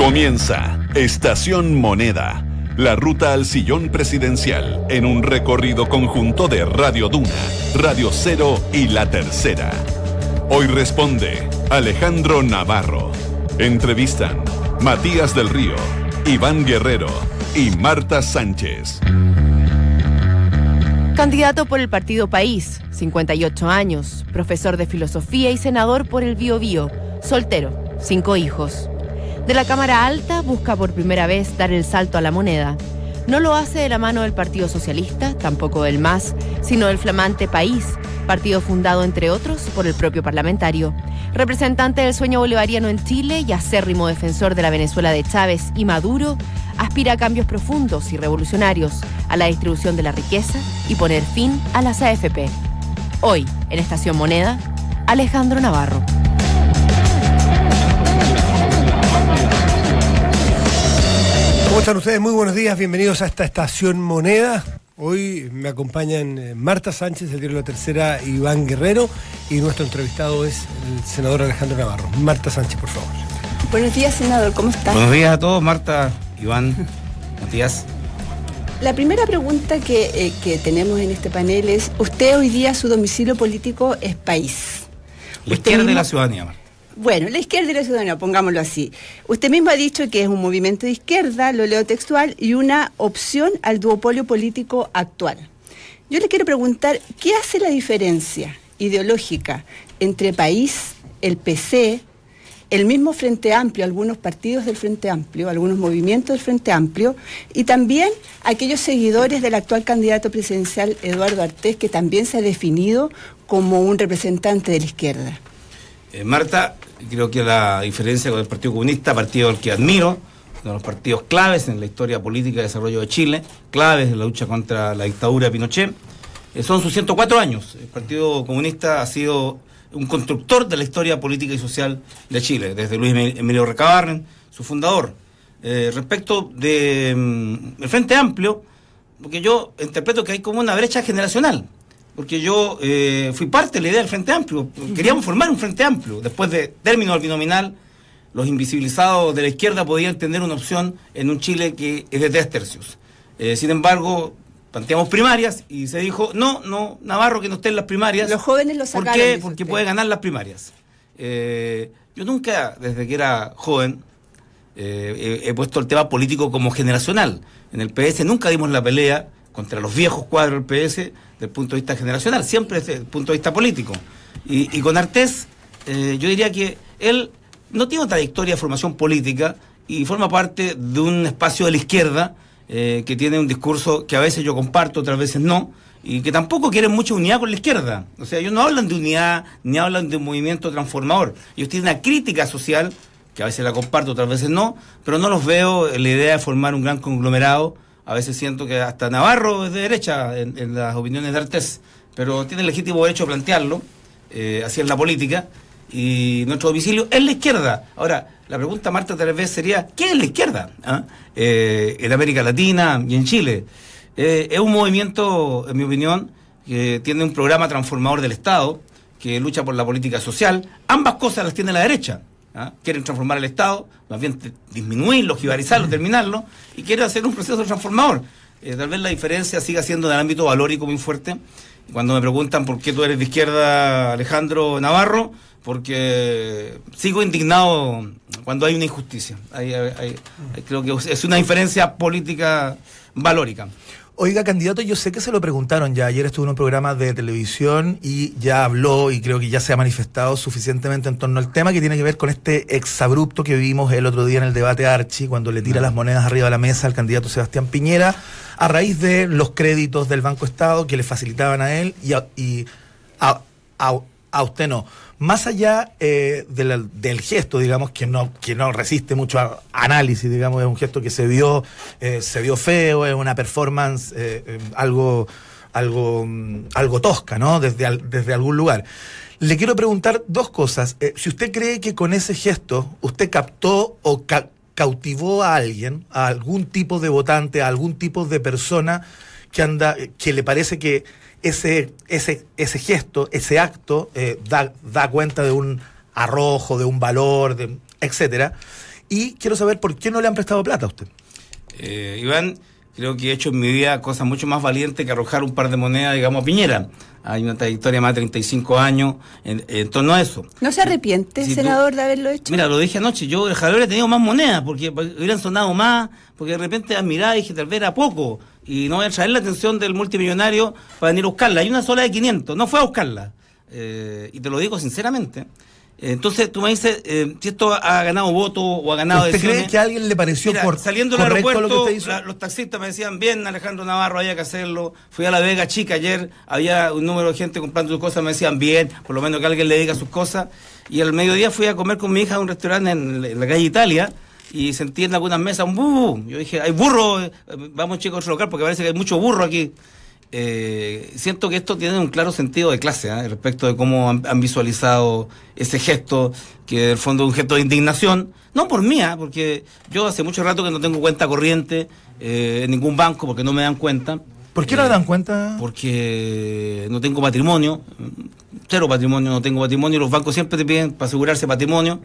Comienza Estación Moneda, la ruta al sillón presidencial en un recorrido conjunto de Radio Duna, Radio Cero y La Tercera. Hoy responde Alejandro Navarro. Entrevistan Matías del Río, Iván Guerrero y Marta Sánchez. Candidato por el Partido País, 58 años, profesor de filosofía y senador por el Bio Bio, soltero, cinco hijos. De la Cámara Alta busca por primera vez dar el salto a la moneda. No lo hace de la mano del Partido Socialista, tampoco del MAS, sino del flamante País, partido fundado, entre otros, por el propio parlamentario. Representante del sueño bolivariano en Chile y acérrimo defensor de la Venezuela de Chávez y Maduro, aspira a cambios profundos y revolucionarios, a la distribución de la riqueza y poner fin a las AFP. Hoy, en Estación Moneda, Alejandro Navarro. ¿Cómo están ustedes? Muy buenos días, bienvenidos a esta estación Moneda. Hoy me acompañan eh, Marta Sánchez, el diario La Tercera, Iván Guerrero, y nuestro entrevistado es el senador Alejandro Navarro. Marta Sánchez, por favor. Buenos días, senador, ¿cómo está? Buenos días a todos, Marta, Iván, Matías. La primera pregunta que, eh, que tenemos en este panel es, usted hoy día su domicilio político es país. La Usted izquierda de la ciudadanía, Marta. Bueno, la izquierda de la ciudadanía, pongámoslo así. Usted mismo ha dicho que es un movimiento de izquierda, lo leo textual, y una opción al duopolio político actual. Yo le quiero preguntar, ¿qué hace la diferencia ideológica entre país, el PC, el mismo Frente Amplio, algunos partidos del Frente Amplio, algunos movimientos del Frente Amplio, y también aquellos seguidores del actual candidato presidencial Eduardo Artés, que también se ha definido como un representante de la izquierda? Eh, Marta, creo que la diferencia con el Partido Comunista, partido al que admiro, uno de los partidos claves en la historia política y desarrollo de Chile, claves en la lucha contra la dictadura de Pinochet, eh, son sus 104 años. El Partido Comunista ha sido un constructor de la historia política y social de Chile, desde Luis Emil- Emilio Recabarren, su fundador. Eh, respecto de, mm, Frente Amplio, porque yo interpreto que hay como una brecha generacional. Porque yo eh, fui parte de la idea del Frente Amplio. Queríamos formar un Frente Amplio. Después de término del binominal, los invisibilizados de la izquierda podían tener una opción en un Chile que es de tres tercios. Eh, sin embargo, planteamos primarias y se dijo, no, no, Navarro que no esté en las primarias. Los jóvenes lo ¿Por sacaron, qué? dice Porque usted. puede ganar las primarias. Eh, yo nunca, desde que era joven, eh, he, he puesto el tema político como generacional. En el PS nunca dimos la pelea contra los viejos cuadros del PS desde el punto de vista generacional, siempre desde el punto de vista político. Y, con Artés, eh, yo diría que él no tiene una trayectoria de formación política y forma parte de un espacio de la izquierda eh, que tiene un discurso que a veces yo comparto, otras veces no, y que tampoco quieren mucha unidad con la izquierda. O sea, ellos no hablan de unidad ni hablan de un movimiento transformador. Ellos tienen una crítica social, que a veces la comparto, otras veces no, pero no los veo la idea de formar un gran conglomerado. A veces siento que hasta Navarro es de derecha en, las opiniones de Artés, pero tiene el legítimo derecho a plantearlo, eh, así es la política, y nuestro domicilio es la izquierda. Ahora, la pregunta, Marta, tal vez sería, ¿qué es la izquierda? ¿Ah? Eh, en América Latina y en Chile. Eh, es un movimiento, en mi opinión, que tiene un programa transformador del Estado, que lucha por la política social. Ambas cosas las tiene la derecha. ¿ah? Quieren transformar el Estado, más bien disminuirlo, jibarizarlo, terminarlo, y quieren hacer un proceso transformador. Eh, tal vez la diferencia siga siendo en el ámbito valórico muy fuerte. Cuando me preguntan por qué tú eres de izquierda, Alejandro Navarro, porque sigo indignado cuando hay una injusticia. Hay- hay- hay- hay- creo que es una diferencia política valórica. Oiga, candidato, yo sé que se lo preguntaron ya. Ayer estuvo en un programa de televisión y ya habló y creo que ya se ha manifestado suficientemente en torno al tema que tiene que ver con este exabrupto que vimos el otro día en el debate Archi, cuando le tira las monedas arriba de la mesa al candidato Sebastián Piñera, a raíz de los créditos del Banco Estado que le facilitaban a él y a, y a- a- a usted no. Más allá eh, del gesto, digamos, que no, que no resiste mucho a- análisis, digamos, es un gesto que se vio, eh, se vio feo, es una performance eh, algo, algo, mm, algo tosca, ¿no? Desde, desde algún lugar. Le quiero preguntar dos cosas. Si usted cree que con ese gesto usted captó o ca- cautivó a alguien, a algún tipo de votante, a algún tipo de persona que anda, que le parece que ese, ese, ese gesto, ese acto, eh, da, da cuenta de un arrojo, de un valor, de, etcétera. Y quiero saber por qué no le han prestado plata a usted. Eh, Iván, creo que he hecho en mi vida cosas mucho más valientes que arrojar un par de monedas, digamos, a Piñera. Hay una trayectoria más de 35 años en, en torno a eso. ¿No se arrepiente, Si tú- senador, de haberlo hecho? Mira, lo dije anoche, yo ojalá hubiera tenido más monedas, porque hubieran sonado más, porque de repente admiraba y dije, tal vez era poco, y no voy a traer la atención del multimillonario para venir a buscarla. Hay una sola de 500, no fue a buscarla. Eh, y te lo digo sinceramente. Eh, Entonces tú me dices, eh, si esto ha ganado voto o ha ganado ¿Usted cree adhesiones. que a alguien le pareció Mira, por saliendo del aeropuerto, lo que usted hizo? la- los taxistas me decían, bien, Alejandro Navarro, había que hacerlo. Fui a la Vega Chica ayer, había un número de gente comprando sus cosas, me decían, bien, por lo menos que alguien le diga sus cosas. Y al mediodía fui a comer con mi hija a un restaurante en, en la calle Italia y sentí en algunas mesas un bu. Yo dije, hay burro, eh, vamos chicos a otro local porque parece que hay mucho burro aquí. Eh, siento que esto tiene un claro sentido de clase ¿eh? respecto de cómo han, han visualizado ese gesto, que en el fondo es un gesto de indignación, no por mí, ¿eh? porque yo hace mucho rato que no tengo cuenta corriente eh, en ningún banco porque no me dan cuenta. ¿Por qué no Eh, dan cuenta? Porque no tengo patrimonio, cero patrimonio, no tengo patrimonio, los bancos siempre te piden para asegurarse patrimonio.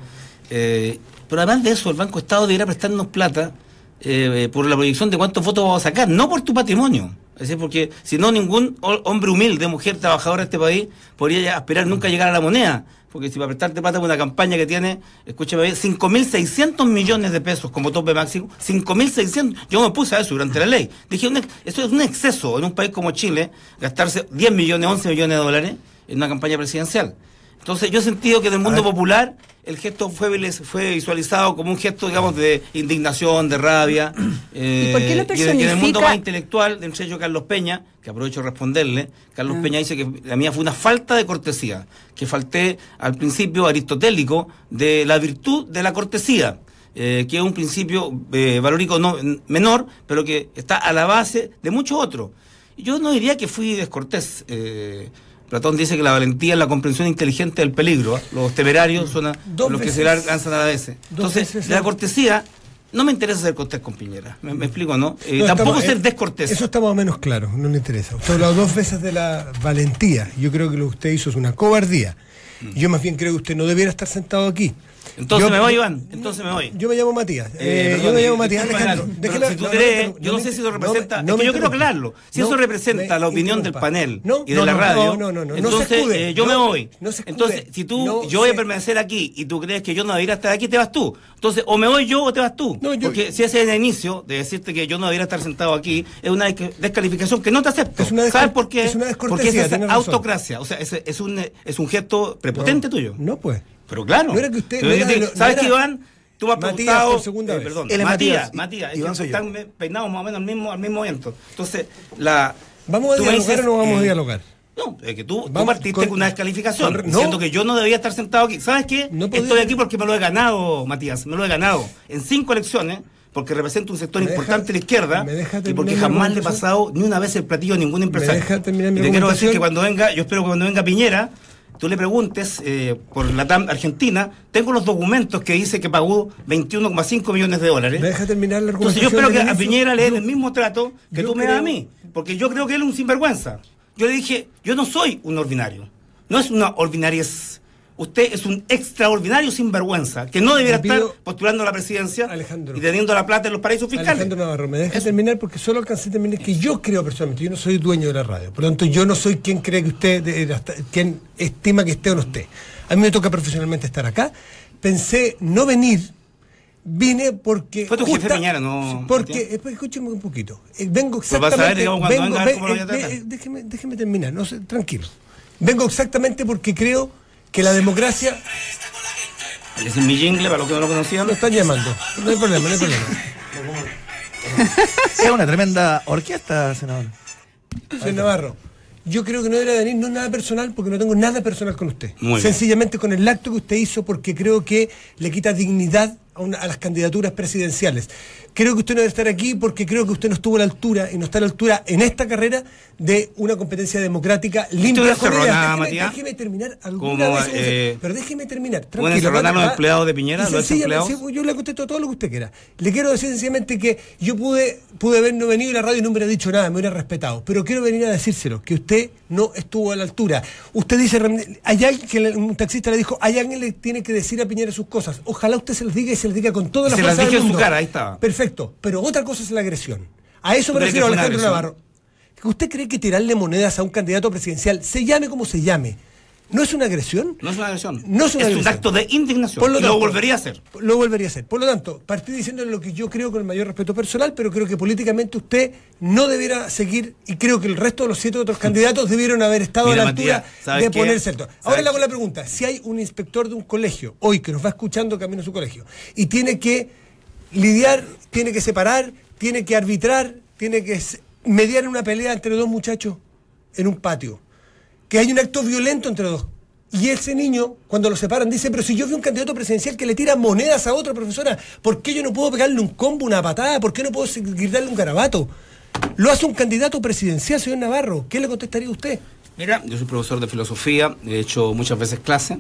Eh, pero además de eso, el Banco Estado debería prestarnos plata eh, por la proyección de cuántos votos vamos a sacar, no por tu patrimonio. Es decir, porque si no, ningún ho- hombre humilde, mujer trabajadora de este país podría aspirar nunca a llegar a la moneda. Porque si para prestarte plata por una campaña que tiene, escúchame bien, 5.600 millones de pesos como tope máximo, 5.600, yo me puse a eso durante la ley. Dije, eso es un exceso en un país como Chile, gastarse 10 millones, 11 millones de dólares en una campaña presidencial. Entonces yo he sentido que en el mundo popular el gesto fue, fue visualizado como un gesto, digamos, de indignación, de rabia. eh, ¿Y por qué lo y en- y en el mundo más intelectual, de entre ellos Carlos Peña, que aprovecho de responderle, Carlos Ah. Peña dice que la mía fue una falta de cortesía, que falté al principio aristotélico de la virtud de la cortesía. eh, que es un principio eh, valórico no, menor, pero que está a la base de muchos otros. Yo no diría que fui descortés. eh, Platón dice que la valentía es la comprensión inteligente del peligro. ¿eh? Los temerarios son a- los que se lanzan a la vez. Entonces, veces- la cortesía, no me interesa ser cortés con Piñera. ¿Me, me explico, no? Eh, No, tampoco estamos- ser descortés. Eso está más o menos claro, no le interesa. Usted ha hablado dos veces de la valentía. Yo creo que lo que usted hizo es una cobardía. Y Yo más bien creo que usted no debiera estar sentado aquí. Entonces Yo- me voy, Iván. Entonces me voy. Yo me llamo Matías. Eh, Eh, yo me llamo eh, Matías Alejandro. Déjeme- si tú no, crees, no, yo no sé si eso representa- me- es que yo quiero aclararlo. Si eso representa la opinión del panel No, y de no, la no, radio, No, no, no, no, no se entonces escude. eh, yo me No, voy. no entonces, si tú, No yo voy a permanecer aquí y tú crees que yo no debería estar aquí, te vas tú. Entonces, o me voy yo o te vas tú. No, yo- Porque si ese es el inicio de decirte que yo no debería estar sentado aquí, es una desca- descalificación que no te acepto. Es una ¿Sabes por qué? es una Porque es autocracia. O sea, es, es, un, es un gesto prepotente tuyo. No, pues. Pero claro. No era que usted- Pero no yo era- te- no- no ¿Sabes era- qué, Iván? Tú has Matías, preguntado. por segunda eh, vez. Perdón, Él es Matías, Matías, Iván yo. están peinados más o menos al mismo, al mismo momento. Entonces, la. ¿Vamos a dialogar dices, o no vamos a dialogar? No, es que tú, tú Vamos partiste con- con, una descalificación, con- no. diciendo que yo no debía estar sentado aquí. ¿Sabes qué? No Estoy aquí porque me lo he ganado, Matías, me lo he ganado. En cinco elecciones, porque represento un sector ¿Me deja- importante de la izquierda, me deja y porque jamás le he pasado ni una vez el platillo a ningún empresario. deja terminar mi y te quiero decir que cuando venga, yo espero que cuando venga Piñera, tú le preguntes eh, por la TAM Argentina, tengo los documentos que dice que pagó 21,5 millones de dólares. ¿Me deja terminar la Entonces yo espero que a? Piñera le den el mismo trato que tú me das a mí, porque yo creo que él es un sinvergüenza. Yo le dije, yo no soy un ordinario, no es una ordinariez. Usted es un extraordinario sinvergüenza, que no debiera pido- estar postulando a la presidencia Alejandro. y teniendo la plata en los paraísos fiscales. Alejandro Navarro, me deja terminar porque solo alcancé a terminar que yo creo personalmente, yo no soy dueño de la radio, por lo tanto yo no soy quien cree que usted, quien estima que esté o no esté. A mí me toca profesionalmente estar acá. Pensé no venir, vine porque... Fue tu jefe Piñera, ¿no, Porque, escúcheme un poquito. Eh, vengo Pues exactamente... eh, déjeme terminar, no sé, tranquilo. Vengo exactamente porque creo que la democracia... Es mi jingle, para los que no lo conocían. Lo están llamando. No hay problema, no hay problema. Es una tremenda orquesta, senador. Señor Navarro, yo creo que no debería venir, no es nada personal, porque no tengo nada personal con usted. Muy bien. Sencillamente con el acto que usted hizo, porque creo que le quita dignidad a, una- a las candidaturas presidenciales. Creo que usted no debe estar aquí porque creo que usted no estuvo a la altura y no está a la altura en esta carrera de una competencia democrática limpia. ideas. encerronada, Déjeme-? Déjeme terminar alguna vez, eh, pero déjeme terminar. ¿una tranquilo, encerronada va- los va- empleados de Piñera, y los sí, yo le contesto todo lo que usted quiera. Le quiero decir sencillamente que yo pude, pude haber no venido y la radio no me hubiera dicho nada, me hubiera respetado. Pero quiero venir a decírselo, que usted no estuvo a la altura. Usted dice, hay alguien que un taxista le dijo, hay alguien que le tiene que decir a Piñera sus cosas. Ojalá usted se las diga y se se les diga con toda la se fuerza las dije del en su mundo. cara, ahí estaba. Perfecto, pero otra cosa es la agresión. A eso ¿Tú me refiero, Alejandro? Navarro. ¿Usted cree que tirarle monedas a un candidato presidencial, se llame como se llame, no es una agresión? No es una agresión. No es una un agresión. acto de indignación. Por lo volvería a hacer. Lo volvería a hacer. Por lo tanto, partí diciéndole lo que yo creo con el mayor respeto personal, pero creo que políticamente usted no debiera seguir, y creo que el resto de los siete otros candidatos debieron haber estado Mira, a la altura Matías, ¿sabes de qué? ponerse el Ahora ¿Sabes le hago la pregunta: si hay un inspector de un colegio hoy que nos va escuchando camino a su colegio y tiene que lidiar, tiene que separar, tiene que arbitrar, tiene que mediar una pelea entre dos muchachos en un patio, que hay un acto violento entre dos. Y ese niño, cuando lo separan, dice, pero si yo vi un candidato presidencial que le tira monedas a otra profesora, ¿por qué yo no puedo pegarle un combo, una patada? ¿Por qué no puedo gritarle un garabato? Lo hace un candidato presidencial, señor Navarro. ¿Qué le contestaría usted? Mira, yo soy profesor de filosofía, he hecho muchas veces clase.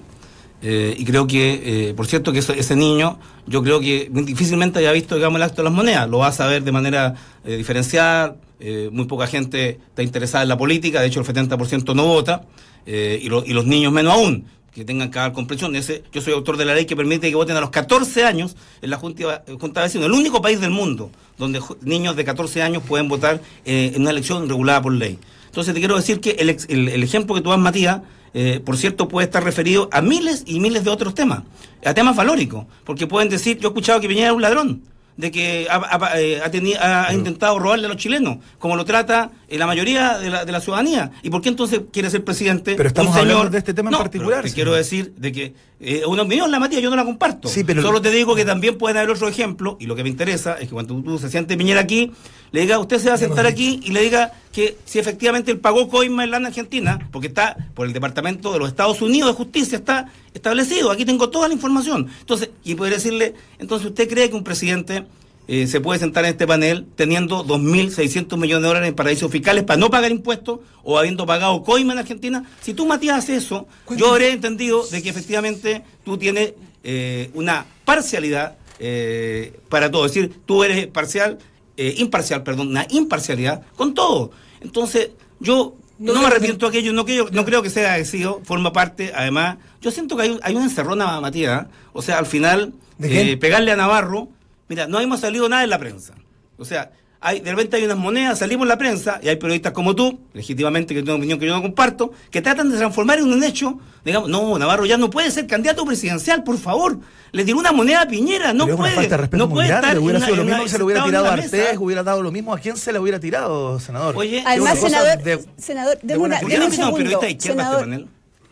Eh, y creo que, eh, por cierto, que ese niño, yo creo que difícilmente haya visto, digamos, el acto de las monedas. Lo va a saber de manera eh, diferenciada. muy poca gente está interesada en la política. De hecho, el 70% no vota. y, lo- y los niños menos aún, que tengan que dar comprensión. Ese, yo soy autor de la ley que permite que voten a los 14 años en la Junta, junta de Vecinos. El único país del mundo donde niños de 14 años pueden votar en una elección regulada por ley. Entonces te quiero decir que el, el- el ejemplo que tú das, Matías, eh, por cierto, puede estar referido a miles y miles de otros temas, a temas valóricos, porque pueden decir, yo he escuchado que Piñera es un ladrón, de que ha, ha- eh, ha teni- ha- ha intentado robarle a los chilenos, como lo trata eh, la mayoría de la, de la ciudadanía. ¿Y por qué entonces quiere ser presidente? Pero estamos un señor- hablando de este tema en No, particular, Te señor. quiero decir de que eh, una opinión, la Matías, yo no la comparto. Sí, pero- Solo te digo que también pueden haber otro ejemplo, y lo que me interesa es que cuando tú se siente Piñera aquí, le diga, usted se va a sentar aquí y le diga que si efectivamente él pagó coima en la Argentina, porque está por el Departamento de los Estados Unidos de Justicia, está establecido, aquí tengo toda la información. Entonces, y poder decirle, entonces usted cree que un presidente eh, se puede sentar en este panel teniendo 2.600 millones de dólares en paraísos fiscales para no pagar impuestos o habiendo pagado coima en Argentina. Si tú, Matías, haces eso, yo habré entendido de que efectivamente tú tienes eh, una parcialidad eh, para todo. Es decir, tú eres parcial, eh, imparcial, perdón, una imparcialidad con todo. Entonces, yo No no, me arrepiento de aquello, no, creo- no creo que sea agradecido, forma parte, además, yo siento que hay, hay una encerrona, Matías, o sea, al final, eh, pegarle a Navarro, mira, no hemos salido nada en la prensa. O sea, hay, de repente hay unas monedas, salimos en la prensa, y hay periodistas como tú, legítimamente, que tienen una opinión que yo no comparto, que tratan de transformar en un hecho, digamos, no, Navarro ya no puede ser candidato presidencial, por favor. Le tiró una moneda a Piñera, no puede. falta de respeto no puede estar Hubiera sido lo mismo que se le hubiera tirado a. Artés, hubiera dado lo mismo. ¿A quién se le hubiera tirado, senador? Oye, Además, senador, de- senador, de buena una, ¿Por crianza. qué deme no un segundo. periodista de izquierda a este senador, panel?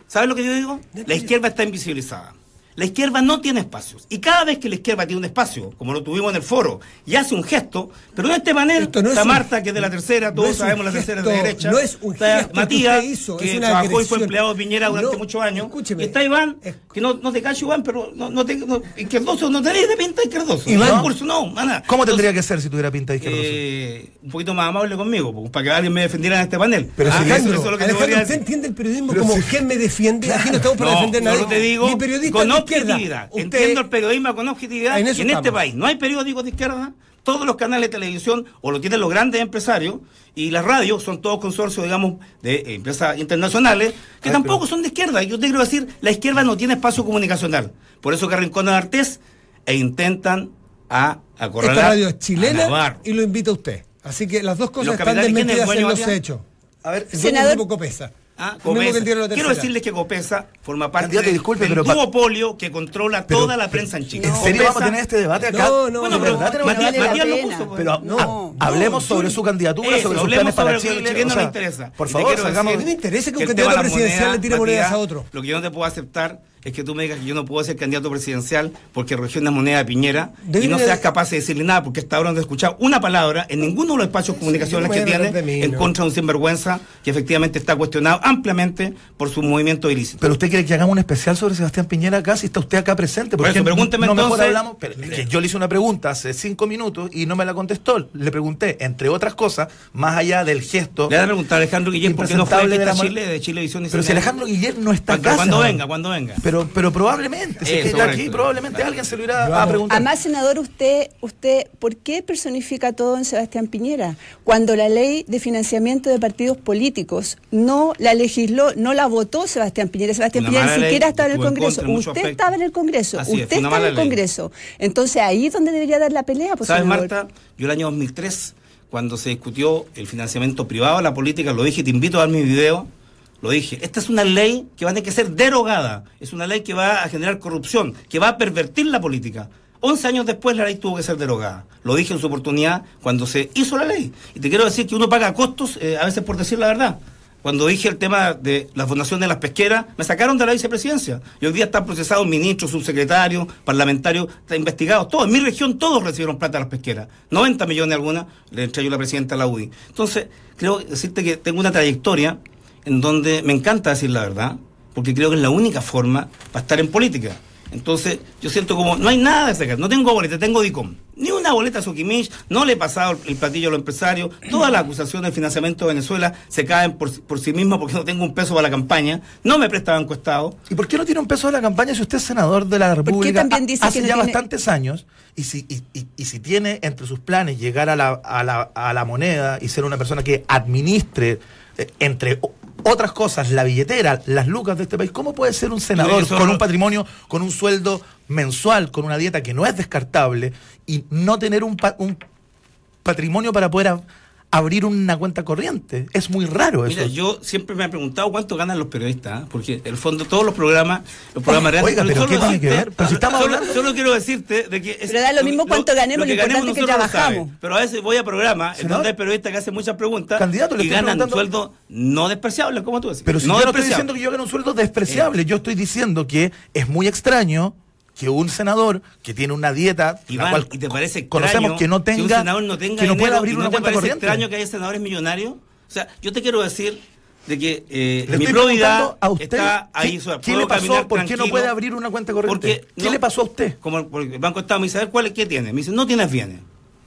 ¿Sabes lo que yo digo? La izquierda está invisibilizada. La izquierda no tiene espacios. Y cada vez que la izquierda tiene un espacio, como lo tuvimos en el foro, y hace un gesto, pero en este panel Esto no es está un- Marta, que es de la tercera, no todos sabemos la tercera es de derecha. no es un está gesto que Matías, usted hizo, que es una trabajó y fue empleado de Piñera durante No, muchos años. escúcheme. Y está Iván, que no, no te cacho, Iván, pero no, no te. No, izquierdoso, no tenés de pinta de izquierdoso. Iván. No, curso, no, nada. ¿Cómo tendría que ser si tuviera pinta de izquierdoso? eh, un poquito más amable conmigo, pues, para que alguien me defendiera en este panel. Pero Ah, si eso- Alejandro, eso es lo que te Alejandro, ¿usted decir. entiende el periodismo Pero como si- quién me defiende? Aquí no estamos para No, defender a nadie. periodista objetividad. Usted- Entiendo el periodismo con objetividad. En Y este país no hay periódicos de izquierda. Todos los canales de televisión o lo tienen los grandes empresarios y las radios son todos consorcios, digamos, de eh, empresas internacionales que Ay, tampoco pero- son de izquierda. Y Yo te quiero decir, la izquierda no tiene espacio comunicacional. Por eso que arrinconan a Artés e intentan a acorralar Esta radio es a chilena y lo invita a usted. Así que las dos cosas ¿Los están desmentidas en los hechos. A ver, Senador- dueño grupo Copesa. Ah, Quiero decirles que Copesa forma parte del- disculpe, del pero pa- duopolio que controla Pero- toda la prensa en Chile. ¿En serio Copesa- vamos a tener este debate acá? No, no, Bueno, no, pero no, ¿verdad? Matías, Matías lo puso. Pero No, hablemos no, sobre su candidatura, Eso, sobre sus planes para sobre lo que Chile. al chileno o sea, le interesa. Por favor, sacamos... mí me interesa que un el candidato presidencial le tire monedas a otro. Lo que yo no te puedo aceptar es que tú me digas que yo no puedo ser candidato presidencial porque recogió una moneda de Piñera Debe y no de- seas capaz de decirle nada porque hasta ahora no he escuchado una palabra en ninguno de los espacios comunicacionales no que me voy a tiene de mí, en no. contra de un sinvergüenza que efectivamente está cuestionado ampliamente por su movimiento ilícito. Pero usted quiere que hagamos un especial sobre Sebastián Piñera acá, si está usted acá presente. Por eso, pregúnteme no entonces- hablamos? Pero es que yo le hice una pregunta hace cinco minutos y no me la contestó. Le pregunté, entre otras cosas, más allá del gesto. Le voy a preguntar a Alejandro Guillén por qué no fue de de la Chile, de Chilevisión y Pero si. Alejandro Guillén no está acá. Cuando venga, cuando venga. Pero pero, pero probablemente, si está aquí, probablemente Claro. alguien se lo irá a preguntar. Además, senador, usted, usted, ¿por qué personifica todo en Sebastián Piñera? Cuando la ley de financiamiento de partidos políticos no la legisló, no la votó Sebastián Piñera. Sebastián Una Piñera ni siquiera estaba en el Congreso. en Usted estaba en el Congreso. Así usted está en el ley. Congreso. Entonces ahí es donde debería dar la pelea. Pues, ¿Sabes, senador. Marta? Yo el año 2003, cuando se discutió el financiamiento privado de la política, lo dije, te invito a ver mi video, lo dije, esta es una ley que va a tener que ser derogada, es una ley que va a generar corrupción, que va a pervertir la política. 11 años después la ley tuvo que ser derogada. Lo dije en su oportunidad cuando se hizo la ley. Y te quiero decir que uno paga costos, eh, a veces por decir la verdad. Cuando dije el tema de la fundación de las pesqueras, me sacaron de la vicepresidencia. Y hoy día están procesados ministros, subsecretarios, parlamentarios, investigados todos. En mi región todos recibieron plata de las pesqueras. 90 millones algunas, le entregué la presidenta a la UDI. Entonces, creo decirte que tengo una trayectoria en donde me encanta decir la verdad, porque creo que es la única forma para estar en política. Entonces, yo siento como, no hay nada de sacar, no tengo boleta, tengo DICOM. Ni una boleta a Soquimich, no le he pasado el platillo a los empresarios. Todas las acusaciones de financiamiento de Venezuela se caen por, por sí mismas porque no tengo un peso para la campaña. No me presta banco Estado. ¿Y por qué no tiene un peso de la campaña si usted es senador de la República también ha- dice hace que ya tiene- bastantes años? Y si, y, y- y si tiene entre sus planes llegar a la, a la, a la moneda y ser una persona que administre, eh, entre otras cosas, la billetera, las lucas de este país, ¿cómo puede ser un senador con un patrimonio, con un sueldo mensual, con una dieta que no es descartable y no tener un, pa- un patrimonio para poder abrir una cuenta corriente? Es muy raro eso. Mira, yo siempre me he preguntado cuánto ganan los periodistas, ¿ah? porque en el fondo todos los programas, los programas reales. Oiga, pero ¿qué tiene que ver? Pero si estamos solo, hablando- solo quiero decirte de que. es- Pero da lo mismo cuánto ganemos, lo importante es que lo trabajamos. Pero a veces voy a programas en donde hay periodistas que hacen muchas preguntas Candidato, le y ganan preguntando- sueldos no despreciables, como tú decís. Pero si no yo no estoy diciendo que yo gane un sueldo despreciable, yo estoy diciendo que es muy extraño que un senador que tiene una dieta, la Iván, cual ¿y te parece extraño conocemos que no que un tenga, senador no tenga que no pueda abrir una ¿No te cuenta corriente. extraño que haya senadores millonarios? O sea, yo te quiero decir de que eh, Le mi probidad a usted está ahí. ¿qué, qué le pasó? ¿Por qué no puede abrir una cuenta corriente? Porque ¿Qué no- le pasó a usted? Como porque el Banco Estado me dice, a ver, ¿cuál, ¿qué tiene? Me dice, no tienes bienes.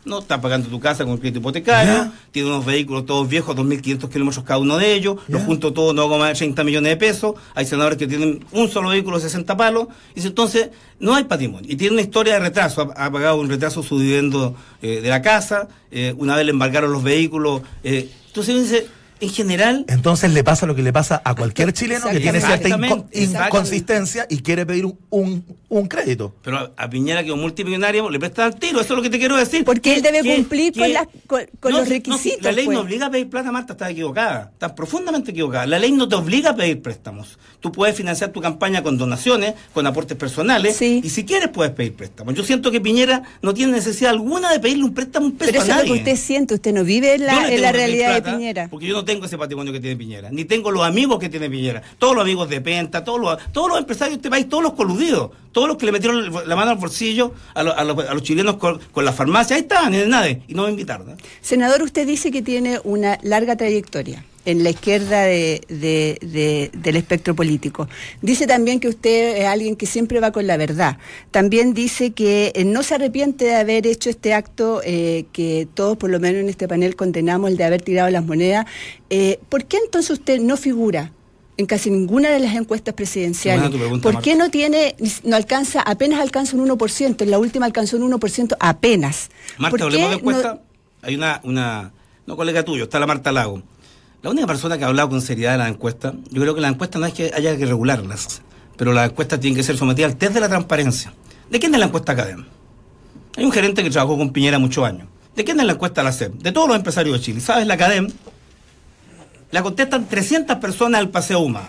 No estás pagando tu casa con el crédito hipotecario, Ya. tiene unos vehículos todos viejos, 2.500 kilómetros cada uno de ellos, Ya. los junto todos, no hago más de 30 millones de pesos, hay senadores que tienen un solo vehículo, 60 palos, y dice, entonces, no hay patrimonio. Y tiene una historia de retraso, ha, ha pagado un retraso su dividendo eh, de la casa, eh, una vez le embargaron los vehículos, eh, entonces dice, en general, Entonces le pasa lo que le pasa a cualquier chileno que tiene cierta inco- inconsistencia y quiere pedir un, un, un crédito. pero a- a Piñera que es un multimillonario le prestan tiro, eso es lo que te quiero decir. Porque él debe cumplir con las- con- con los si- requisitos, si la ley pues. no obliga a pedir plata, Marta, está equivocada, está profundamente equivocada. La ley no te obliga a pedir préstamos. Tú puedes financiar tu campaña con donaciones, con aportes personales, Sí. y si quieres puedes pedir préstamos. Yo siento que Piñera no tiene necesidad alguna de pedirle un préstamo a un peso Pero eso a es lo que usted siente, usted no vive en la, en realidad de Piñera. Porque yo no tengo ese patrimonio que tiene Piñera, ni tengo los amigos que tiene Piñera, todos los amigos de Penta, todos los, todos los empresarios de este país, todos los coludidos, todos los que le metieron la mano al bolsillo a, lo- a los, a los chilenos con, con la farmacia, ahí estaban, en el NADE, y no me invitaron. ¿eh? Senador, usted dice que tiene una larga trayectoria en la izquierda de- de- de- del espectro político. Dice también que usted es alguien que siempre va con la verdad. También dice que eh, no se arrepiente de haber hecho este acto eh, que todos, por lo menos en este panel, condenamos, el de haber tirado las monedas. Eh, ¿Por qué entonces usted no figura? En casi ninguna de las encuestas presidenciales. Pregunta, ¿Por qué Marta. no tiene, no alcanza, apenas alcanza un 1%? En la última alcanzó un 1% apenas. Marta, ¿Por hablemos de encuesta. no- Hay una, una, no colega tuyo, está la Marta Lago. La única persona que ha hablado con seriedad de la encuesta, yo creo que la encuesta no es que haya que regularlas, pero la encuesta tiene que ser sometida al test de la transparencia. ¿De quién es la encuesta Academ? Hay un gerente que trabajó con Piñera muchos años. ¿De quién es la encuesta la CEP? De todos los empresarios de Chile. ¿Sabes? La Academ la contestan 300 personas al Paseo Huma.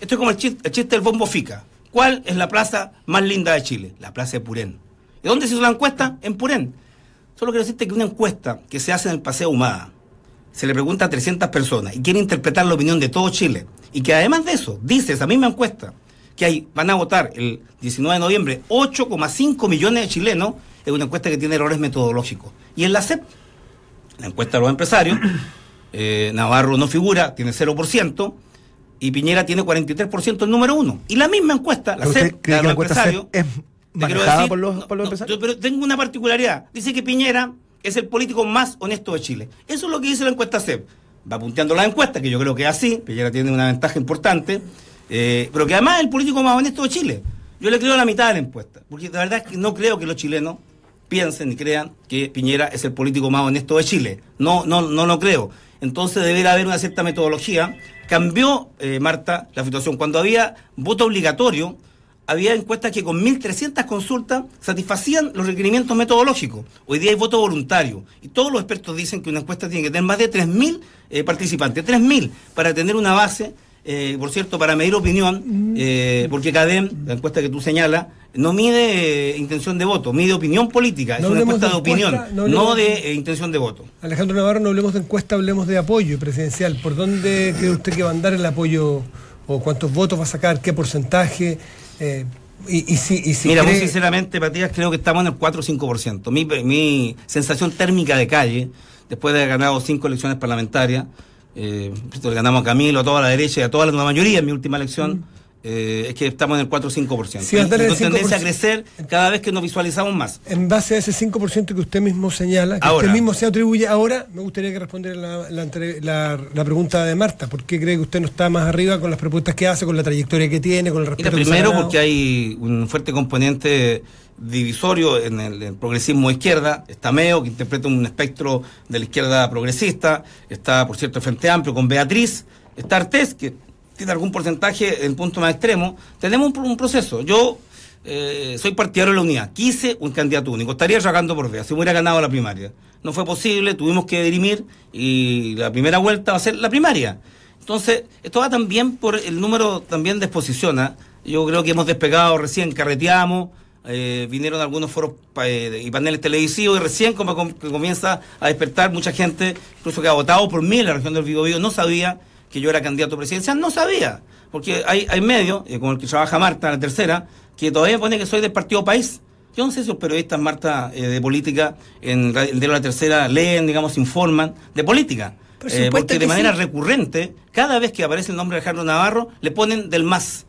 Esto es como el chiste, el chiste del bombo fica. ¿Cuál es la plaza más linda de Chile? La plaza de Purén. ¿Y dónde se hizo la encuesta? En Purén. Solo quiero decirte que una encuesta que se hace en el Paseo Humada, se le pregunta a 300 personas y quiere interpretar la opinión de todo Chile. Y que además de eso, dice esa misma encuesta, que hay, van a votar el 19 de noviembre 8,5 millones de chilenos, es una encuesta que tiene errores metodológicos. Y en la CEP, la encuesta de los empresarios, eh, Navarro no figura, tiene 0%, y Piñera tiene 43% el número uno. Y la misma encuesta, la ¿Pero usted CEP, cree de la los encuesta empresarios, es manejada decir- por los- por los no, empresarios? yo- pero tengo una particularidad. Dice que Piñera es el político más honesto de Chile. Eso es lo que dice la encuesta CEP. Va punteando la encuesta, que yo creo que es así. Piñera tiene una ventaja importante. eh, pero que además es el político más honesto de Chile. Yo le creo la mitad de la encuesta, porque la verdad es que no creo que los chilenos piensen y crean que Piñera es el político más honesto de Chile. No, no, no lo creo. Entonces debería haber una cierta metodología. Cambió, eh, Marta, la situación. Cuando había voto obligatorio, había encuestas que con 1.300 consultas satisfacían los requerimientos metodológicos. Hoy día hay voto voluntario. Y todos los expertos dicen que una encuesta tiene que tener más de 3.000 eh, participantes. 3.000 para tener una base eh, por cierto, para medir opinión, eh, porque CADEM, la encuesta que tú señalas, no mide eh, intención de voto, mide opinión política, es una encuesta de, opinión, no, de intención de voto. Alejandro Navarro, no hablemos de encuesta, hablemos de apoyo presidencial. ¿Por dónde cree usted que va a andar el apoyo o cuántos votos va a sacar, qué porcentaje? Y, si, Mira, muy sinceramente, Matías, creo que estamos en el 4 o 5%. Mi, mi sensación térmica de calle, después de haber ganado cinco elecciones parlamentarias, eh, le ganamos a Camilo, a toda la derecha y a toda la mayoría en mi última elección. Mm. Eh, es que estamos en el 4 o 5%. Sí, y, tendencia a crecer cada vez que nos visualizamos más. En base a ese 5% que usted mismo señala, que usted mismo se atribuye ahora, me gustaría que respondiera la, la, pregunta de Marta. ¿Por qué cree que usted no está más arriba con las propuestas que hace, con la trayectoria que tiene, con el respeto Mira, Primero porque hay un fuerte componente divisorio en el, progresismo izquierda, está Meo, que interpreta un espectro de la izquierda progresista, está, por cierto, el Frente Amplio con Beatriz, está Artés, que tiene algún porcentaje en punto más extremo. Tenemos un, proceso. Yo eh, soy partidario de la unidad, quise un candidato único, estaría trabajando por vea, si hubiera ganado la primaria. No fue posible, tuvimos que dirimir y la primera vuelta va a ser la primaria. Entonces, esto va también por el número también de exposición. Yo creo que hemos despegado recién, carreteamos, eh, vinieron algunos foros eh, y paneles televisivos y recién como comienza a despertar mucha gente, incluso que ha votado por mí en la región del Vigo Vigo, no sabía que yo era candidato presidencial, no sabía, porque hay, hay medios, eh, como el que trabaja Marta, la tercera, que todavía pone que soy del Partido País. Yo no sé si los periodistas, Marta, de política, en el de la tercera, leen, digamos, informan de política. porque de manera recurrente, cada vez que aparece el nombre de Alejandro Navarro, le ponen del MAS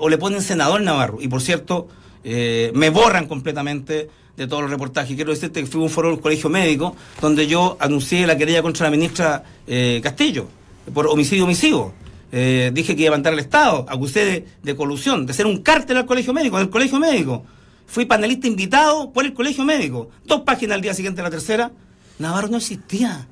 o le ponen senador Navarro. Y por cierto, eh, me borran completamente de todos los reportajes. Quiero decirte que fui a un foro del Colegio Médico donde yo anuncié la querella contra la ministra eh, Castillo por homicidio omisivo. Eh, dije que iba a levantar al Estado, acusé de, colusión, de ser un cártel al Colegio Médico, del Colegio Médico. Fui panelista invitado por el Colegio Médico. Dos páginas al día siguiente, la tercera. Navarro no existía.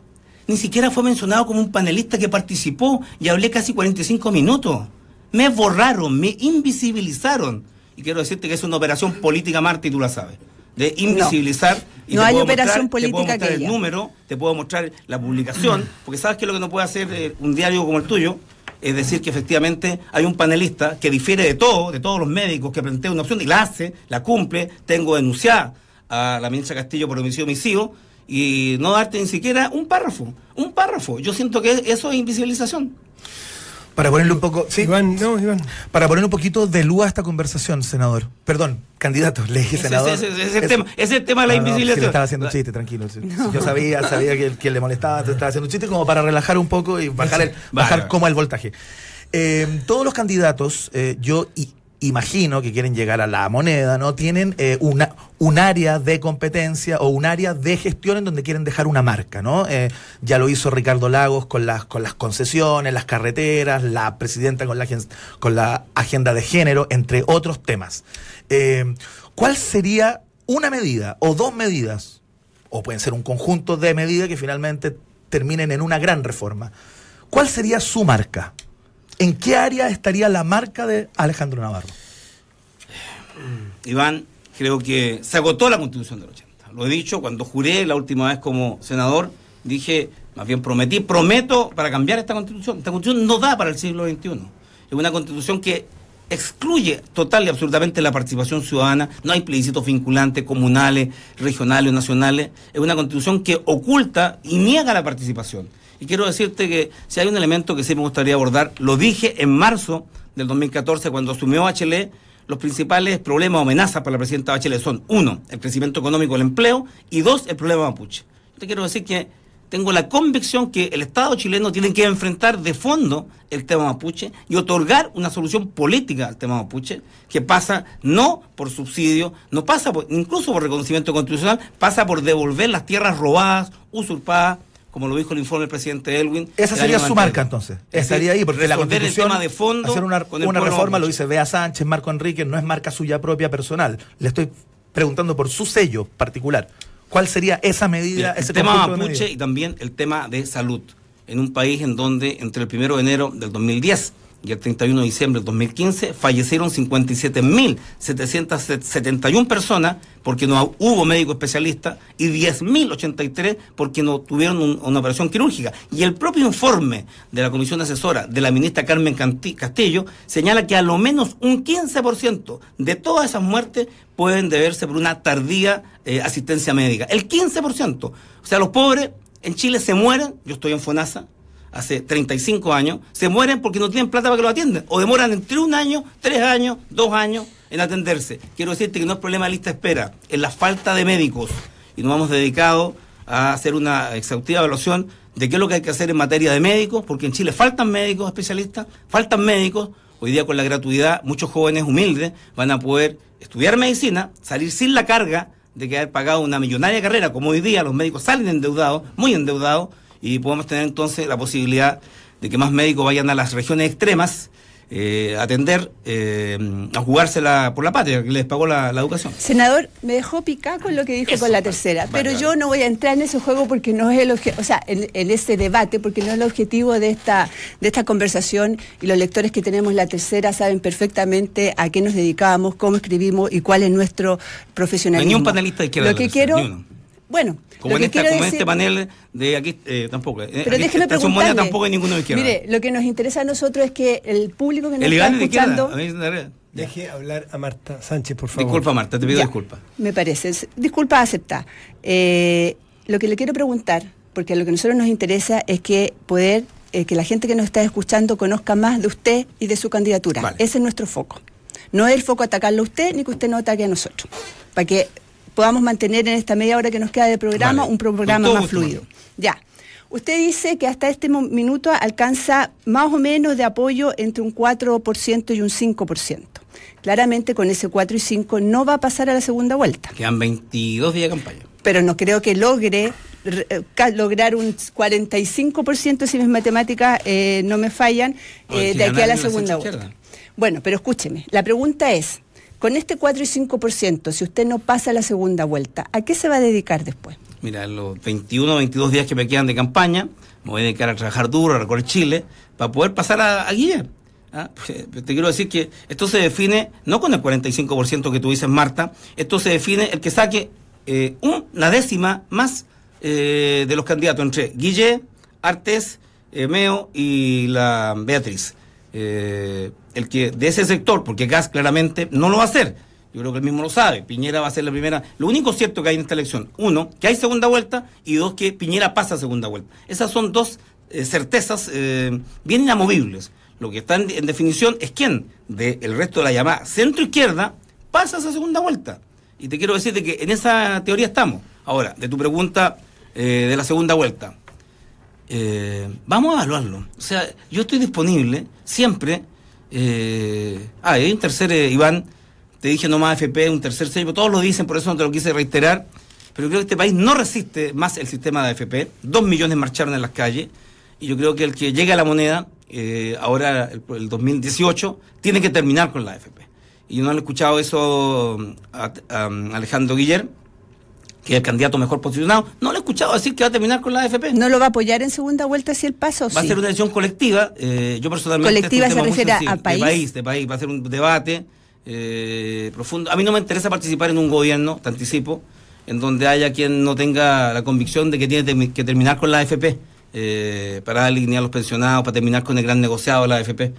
Ni siquiera fue mencionado como un panelista que participó y hablé casi 45 minutos. Me borraron, me invisibilizaron. Y quiero decirte que es una operación política, Marta, y tú la sabes. De invisibilizar. No, y no hay operación política te puedo mostrar el número, te puedo mostrar la publicación, porque sabes que lo que no puede hacer eh, un diario como el tuyo es decir que efectivamente hay un panelista que difiere de todo, de todos los médicos que plantea una opción y la hace, la cumple, tengo denunciada a la ministra Castillo por homicidio homicidio y no darte ni siquiera un párrafo, un párrafo. Yo siento que eso es invisibilización. Para ponerle un poco. ¿sí? Iván, no, Iván. Para poner un poquito de luz a esta conversación, senador. Perdón, candidato, le dije senador. Ese, ese, ese, tema, ese es el tema de la invisibilización. estaba haciendo un chiste, tranquilo. Yo sabía, sabía que, que le molestaba, te estaba haciendo un chiste como para relajar un poco y bajar, el, bajar como el voltaje. Eh, todos los candidatos, eh, yo y imagino que quieren llegar a la moneda, ¿no? Tienen eh, un área de competencia o un área de gestión en donde quieren dejar una marca, ¿no? Eh, ya lo hizo Ricardo Lagos con las, con las concesiones, las carreteras, la presidenta con la, con la agenda de género, entre otros temas. Eh, ¿Cuál sería una medida o dos medidas, o pueden ser un conjunto de medidas que finalmente terminen en una gran reforma? ¿Cuál sería su marca? ¿En qué área estaría la marca de Alejandro Navarro? Iván, creo que se agotó la constitución del 80. Lo he dicho, cuando juré la última vez como senador, dije, más bien prometí, prometo para cambiar esta constitución. Esta constitución no da para el siglo XXI. Es una constitución que excluye total y absolutamente la participación ciudadana, no hay plebiscitos vinculantes comunales, regionales o nacionales, es una constitución que oculta y niega la participación. Y quiero decirte que si hay un elemento que sí me gustaría abordar, lo dije en marzo del 2014 cuando asumió Bachelet, los principales problemas o amenazas para la presidenta Bachelet son, uno, el crecimiento económico del empleo y dos, el problema mapuche. Te quiero decir que tengo la convicción que el Estado chileno tiene que enfrentar de fondo el tema mapuche y otorgar una solución política al tema mapuche que pasa no por subsidio, no pasa por, incluso por reconocimiento constitucional, pasa por devolver las tierras robadas, usurpadas, como lo dijo el informe del presidente Elwin. Esa el sería su 92. marca entonces. Es Estaría ahí, porque la el constitución, tema de fondo hacer una, con el una reforma, lo dice Bea Sánchez, Marco Enrique, no es marca suya propia personal. Le estoy preguntando por su sello particular. ¿Cuál sería esa medida, Mira, ese el tema mapuche y también el tema de salud en un país en donde entre el 1 de enero del 2010 y el 31 de diciembre del 2015 fallecieron 57.771 personas porque no hubo médico especialista y 10.083 porque no tuvieron un- una operación quirúrgica. Y el propio informe de la comisión asesora de la ministra Carmen Castillo señala que a lo menos un 15% de todas esas muertes pueden deberse por una tardía eh, asistencia médica. El 15%. O sea, los pobres en Chile se mueren, yo estoy en FONASA, hace 35 años, se mueren porque no tienen plata para que lo atiendan. O demoran entre un año, tres años, dos años en atenderse. Quiero decirte que no es problema de lista de espera, es la falta de médicos. Y nos hemos dedicado a hacer una exhaustiva evaluación de qué es lo que hay que hacer en materia de médicos, porque en Chile faltan médicos especialistas, faltan médicos. Hoy día con la gratuidad, muchos jóvenes humildes van a poder estudiar medicina, salir sin la carga de que haber pagado una millonaria carrera, como hoy día los médicos salen endeudados, muy endeudados, y podemos tener entonces la posibilidad de que más médicos vayan a las regiones extremas eh, a atender, eh, a jugársela por la patria, que les pagó la, la educación. Senador, me dejó picar con lo que dijo Eso, con la tercera, vale, pero vale. yo no voy a entrar en ese juego porque no es el objetivo, o sea, en, en ese debate, porque no es el objetivo de esta, de esta conversación y los lectores que tenemos la tercera saben perfectamente a qué nos dedicamos, cómo escribimos y cuál es nuestro profesionalismo. No hay ni un panelista de izquierda Lo que quiero. Bueno, Como, lo en, que esta- como en decir- este panel de aquí eh, tampoco. eh, pero aquí déjeme preguntarle. tampoco hay ninguno de izquierda. Mire, lo que nos interesa a nosotros es que el público que nos el está de escuchando... Deje hablar a Marta Sánchez, por favor. Disculpa, Marta, te pido Ya, disculpas. Me parece. Disculpa aceptar. Eh, lo que le quiero preguntar, porque lo que a nosotros nos interesa es que poder, eh, que la gente que nos está escuchando conozca más de usted y de su candidatura. Vale. Ese es nuestro foco. No es el foco atacarlo a usted ni que usted no ataque a nosotros. Para que podamos mantener en esta media hora que nos queda de programa Vale. un programa más fluido. Ya. Usted dice que hasta este minuto alcanza más o menos de apoyo entre un 4% y un 5%. Claramente con ese 4 y 5 no va a pasar a la segunda vuelta Quedan 22 días de campaña. pero no creo que logre re- eh, lograr un 45% si mis matemáticas eh, no me fallan eh, de aquí a la segunda vuelta. Bueno, pero escúcheme, la pregunta es, con este 4 y 5%, si usted no pasa la segunda vuelta, ¿a qué se va a dedicar después? Mira, los 21 o 22 días que me quedan de campaña, me voy a dedicar a trabajar duro, a recorrer Chile, para poder pasar a, a. ¿Ah? Te quiero decir que esto se define no con el 45% que tú dices, Marta, esto se define el que saque eh, una décima más eh, de los candidatos entre Guille, Artes, eh, Meo y la Beatriz. Eh, el que de ese sector, porque Gas claramente no lo va a hacer. Yo creo que él mismo lo sabe. Piñera va a ser la primera. Lo único cierto que hay en esta elección, uno, que hay segunda vuelta y dos, que Piñera pasa segunda vuelta. Esas son dos eh, certezas eh, bien inamovibles. Lo que está en, definición es quién del resto de la llamada centro izquierda pasa esa segunda vuelta. Y te quiero decir de que en esa teoría estamos. Ahora, de tu pregunta eh, de la segunda vuelta. Eh, vamos a evaluarlo. O sea, yo estoy disponible siempre. Eh, ah, hay un tercer, eh, Iván, te dije nomás FP, un tercer sello, todos lo dicen, por eso no te lo quise reiterar. Pero creo que este país no resiste más el sistema de AFP. Dos millones marcharon en las calles. Y yo creo que el que llegue a la moneda, eh, ahora el, el 2018, tiene que terminar con la AFP. Y no he escuchado eso a, a Alejandro Guiller, que el candidato mejor posicionado. No le he escuchado decir que va a terminar con la AFP. ¿No lo va a apoyar en segunda vuelta si el paso? Va a Sí. ser una decisión colectiva. eh, yo personalmente. ¿Colectiva este es se refiere a país? De país, de país. Va a ser un debate eh, profundo. A mí no me interesa participar en un gobierno, te anticipo, en donde haya quien no tenga la convicción de que tiene que terminar con la AFP. eh, para dar línea a los pensionados, para terminar con el gran negociado de la AFP.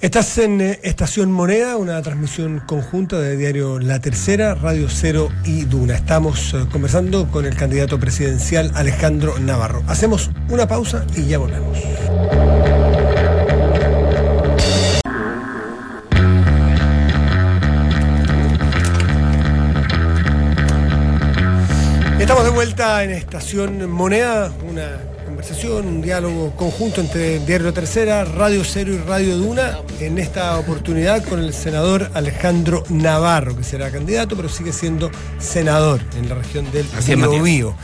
Estás en eh, Estación Moneda, una transmisión conjunta de diario La Tercera, Radio Cero y Duna. Estamos eh, conversando con el candidato presidencial Alejandro Navarro. Hacemos una pausa y ya volvemos. Estamos de vuelta en Estación Moneda, una conversación, un diálogo conjunto entre Diario Tercera, Radio Cero y Radio Duna, en esta oportunidad con el senador Alejandro Navarro, que será candidato, pero sigue siendo senador en la región del Biobío.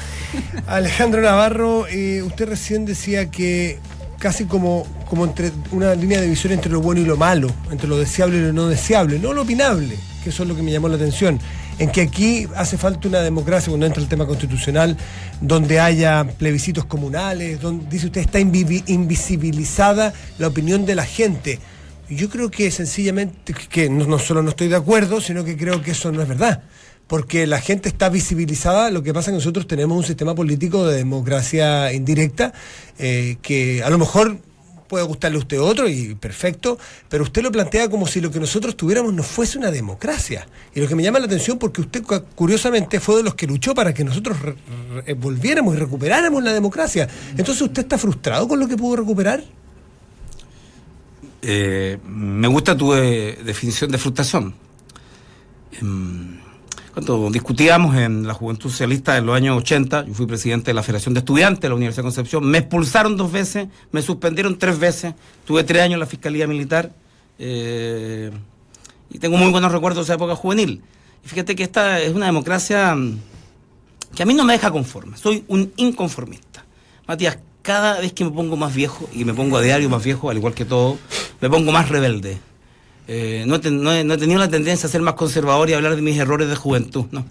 Alejandro Navarro, eh, usted recién decía que casi como, como entre una línea de visión entre lo bueno y lo malo, entre lo deseable y lo no deseable, no lo opinable, que eso es lo que me llamó la atención en que aquí hace falta una democracia cuando entra el tema constitucional, donde haya plebiscitos comunales, donde dice usted está invisibilizada la opinión de la gente. Yo creo que sencillamente, que no, solo no estoy de acuerdo, sino que creo que eso no es verdad. Porque la gente está visibilizada, lo que pasa es que nosotros tenemos un sistema político de democracia indirecta eh, que a lo mejor puede gustarle a usted otro y perfecto, pero usted lo plantea como si lo que nosotros tuviéramos no fuese una democracia. Y lo que me llama la atención porque usted curiosamente fue de los que luchó para que nosotros volviéramos y recuperáramos la democracia. Entonces usted está frustrado con lo que pudo recuperar. Eh, me gusta tu eh, definición de frustración. Em, cuando discutíamos en la Juventud Socialista en los años 80, yo fui presidente de la Federación de Estudiantes de la Universidad de Concepción, me expulsaron dos veces, me suspendieron tres veces, tuve tres años en la Fiscalía Militar eh, y tengo muy buenos recuerdos de esa época juvenil. Y fíjate que esta es una democracia mm, que a mí no me deja conforme, soy un inconformista. Matías, cada vez que me pongo más viejo, y me pongo a diario más viejo, al igual que todo, me pongo más rebelde eh, no, he, tenido la tendencia a ser más conservador y hablar de mis errores de juventud, no.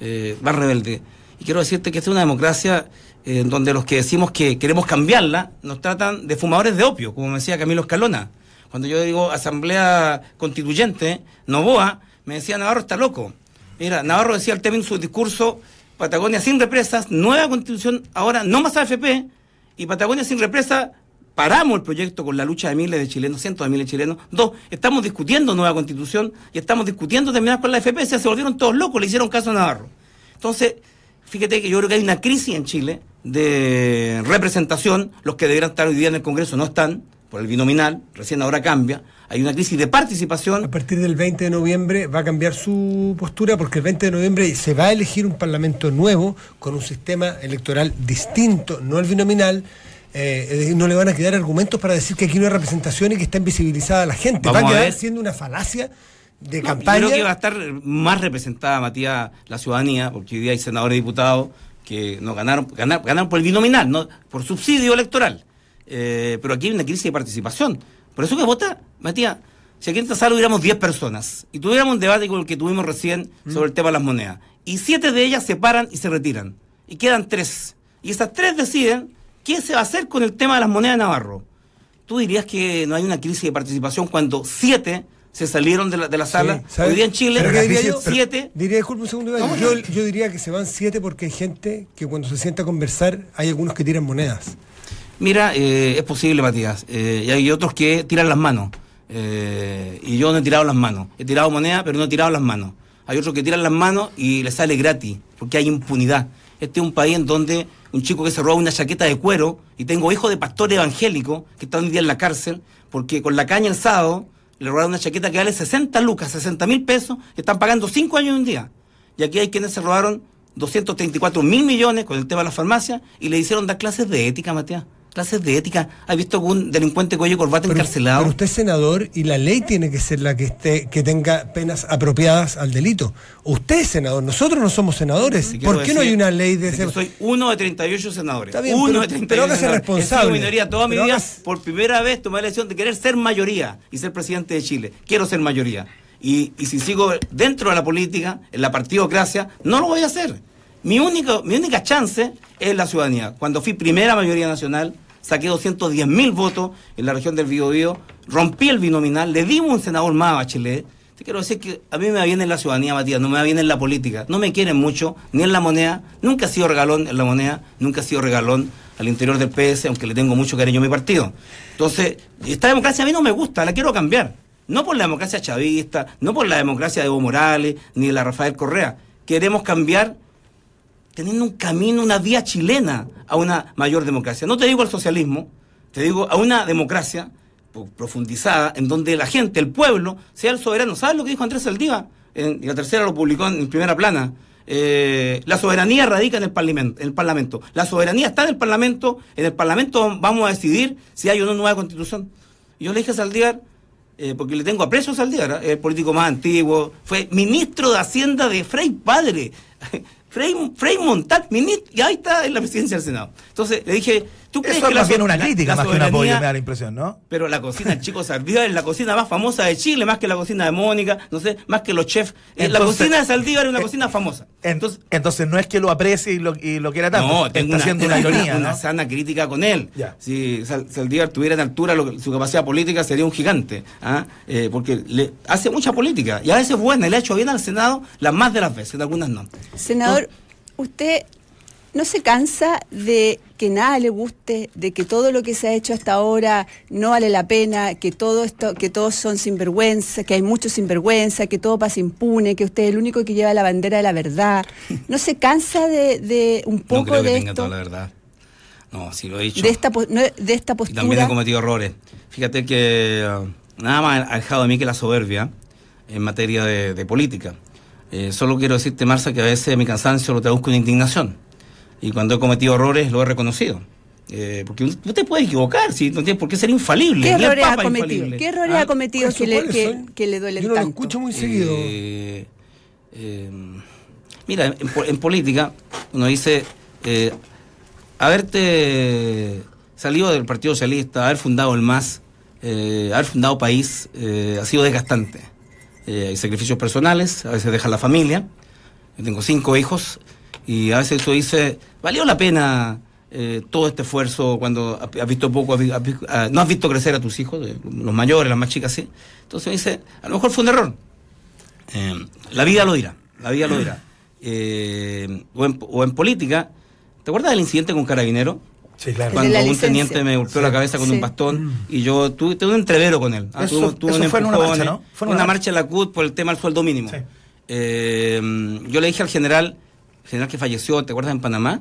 Eh, más rebelde. Y quiero decirte que esta es una democracia eh, en donde los que decimos que queremos cambiarla nos tratan de fumadores de opio, como me decía Camilo Escalona. Cuando yo digo asamblea constituyente, Novoa, me decía Navarro está loco. Mira, Navarro decía el tema en su discurso, Patagonia sin represas, nueva constitución, ahora no más AFP, y Patagonia sin represas, paramos el proyecto con la lucha de miles de chilenos, cientos de miles de chilenos. Dos, estamos discutiendo nueva constitución y estamos discutiendo terminar con la FP. se volvieron todos locos, le hicieron caso a Navarro. Entonces, fíjate que yo creo que hay una crisis en Chile de representación. Los que deberían estar hoy día en el Congreso no están, por el binominal, recién ahora cambia. Hay una crisis de participación. A partir del 20 de noviembre va a cambiar su postura porque el 20 de noviembre se va a elegir un parlamento nuevo con un sistema electoral distinto, no el binominal eh, no le van a quedar argumentos para decir que aquí no hay representación y que está invisibilizada la gente. va a quedar siendo una falacia de campaña. Yo creo que va a estar más representada, Matías, la ciudadanía, porque hoy día hay senadores y diputados que no ganaron, ganaron, por el binominal, no por subsidio electoral. Eh, pero aquí hay una crisis de participación. Por eso que vota, Matías, si aquí en esta sala hubiéramos 10 personas y tuviéramos un debate como el que tuvimos recién sobre el tema de las monedas, y siete de ellas se paran y se retiran, y quedan tres, y esas tres deciden ¿Qué se va a hacer con el tema de las monedas de Navarro? ¿Tú dirías que no hay una crisis de participación cuando siete se salieron de la, de la sala? Hoy día en Chile, diría yo? Siete. Diría, disculpe un segundo, yo, yo, diría que se van siete porque hay gente que cuando se sienta a conversar hay algunos que tiran monedas. Mira, eh, es posible, Matías. Eh, y hay otros que tiran las manos. Eh, y yo no he tirado las manos. He tirado moneda, pero no he tirado las manos. Hay otros que tiran las manos y les sale gratis, porque hay impunidad. Este es un país en donde un chico que se roba una chaqueta de cuero, y tengo hijo de pastor evangélico que está un día en la cárcel, porque con la caña el sábado le robaron una chaqueta que vale 60 lucas, 60 mil pesos, están pagando 5 años un día. Y aquí hay quienes se robaron 234 mil millones con el tema de las farmacias y le hicieron dar clases de ética, Matías clases de ética. ¿Has visto algún delincuente cuello corbata encarcelado? Pero usted es senador y la ley tiene que ser la que esté que tenga penas apropiadas al delito. Usted es senador, nosotros no somos senadores. ¿Por qué no hay una ley de ese? Soy uno de 38 senadores. Está bien, uno de 38 pero hágase responsable. He minoría toda mi vida. Por primera vez tomé la decisión de querer ser mayoría y ser presidente de Chile. Quiero ser mayoría. Y, y si sigo dentro de la política, en la partidocracia, no lo voy a hacer. Mi, único, mi única chance es la ciudadanía. Cuando fui primera mayoría nacional, saqué 210 mil votos en la región del Biobío, rompí el binominal, le dimos un senador más a Bachelet. Te quiero decir que a mí me va bien en la ciudadanía, Matías, no me va bien en la política. No me quieren mucho, ni en la moneda. Nunca he sido regalón en la moneda, nunca he sido regalón al interior del PS, aunque le tengo mucho cariño a mi partido. Entonces, esta democracia a mí no me gusta, la quiero cambiar. No por la democracia chavista, no por la democracia de Evo Morales, ni de la Rafael Correa. Queremos cambiar teniendo un camino, una vía chilena a una mayor democracia. No te digo al socialismo, te digo a una democracia profundizada en donde la gente, el pueblo, sea el soberano. ¿Sabes lo que dijo Andrés Saldívar? y la tercera lo publicó en primera plana. eh, la soberanía radica en el, parlamento, en el Parlamento. La soberanía está en el Parlamento. En el Parlamento vamos a decidir si hay o no nueva constitución. Yo le dije a Saldívar, eh, porque le tengo aprecio a Saldívar, ¿eh? el político más antiguo, fue ministro de Hacienda de Frei Padre. Frei, Frei Montal, ministro, y ahí está en la presidencia del Senado. Entonces le dije, ¿tú crees Eso que es más bien so- una crítica la más que un apoyo, me da la impresión, ¿no? pero la cocina del Chico Saldívar es la cocina más famosa de Chile, más que la cocina de Mónica, no sé, más que los chefs. Eh, la cocina de Saldívar es una eh, cocina famosa. Entonces, entonces no es que lo aprecie y lo, y lo quiera tanto. No, está tengo una, haciendo una ironía, una ¿no? sana crítica con él. Ya. Si Sal- Saldívar tuviera en altura lo su capacidad política, sería un gigante. ¿ah? Eh, porque le hace mucha política. Y a veces es buena, y le ha hecho bien al Senado las más de las veces, en algunas no. Senador, usted no se cansa de que nada le guste, de que todo lo que se ha hecho hasta ahora no vale la pena, que todo esto, que todos son sinvergüenza, que hay muchos sinvergüenza, que todo pasa impune, que usted es el único que lleva la bandera de la verdad. ¿No se cansa de, de un no poco creo que de tenga esto, toda la verdad. No, si lo he dicho. de esta po- no, de esta Y postura? también he cometido errores. Fíjate que uh, nada más ha dejado de mí que la soberbia en materia de, de política. Eh, solo quiero decirte, Marcia, que a veces mi cansancio lo traduzco en indignación. Y cuando he cometido errores lo he reconocido. Eh, porque usted puede equivocar, ¿sí? no tiene por qué ser infalible. ¿Qué errores ha cometido? infalible. ¿Qué errores Ah, ha cometido ¿Cuáles que le, ¿Cuáles que, que le duelen Yo no lo escucho muy seguido. Eh, eh, mira, en, po- en política uno dice, eh, haberte salido del Partido Socialista, haber fundado el MAS, eh, haber fundado país, eh, ha sido desgastante. Eh, hay sacrificios personales, a veces deja la familia. Yo tengo cinco hijos y a veces tú dices, ¿valió la pena eh, todo este esfuerzo cuando has visto poco, has has ah, no has visto crecer a tus hijos, eh, los mayores, las más chicas, sí? Entonces me dice, a lo mejor fue un error. Eh, la vida lo dirá, la vida lo dirá. Eh, o, en, o en política, ¿te acuerdas del incidente con Carabinero? Sí, claro. Cuando un licencia. teniente me golpeó la cabeza con Sí. un bastón y yo tuve, tuve un entrevero con él. Ah, Eso- tuve- tuve eso un fue en una marcha, ¿no? Fue en una, una marcha en la CUT por el tema del sueldo mínimo. Sí. Eh, yo le dije al general, general que falleció, ¿te acuerdas en Panamá?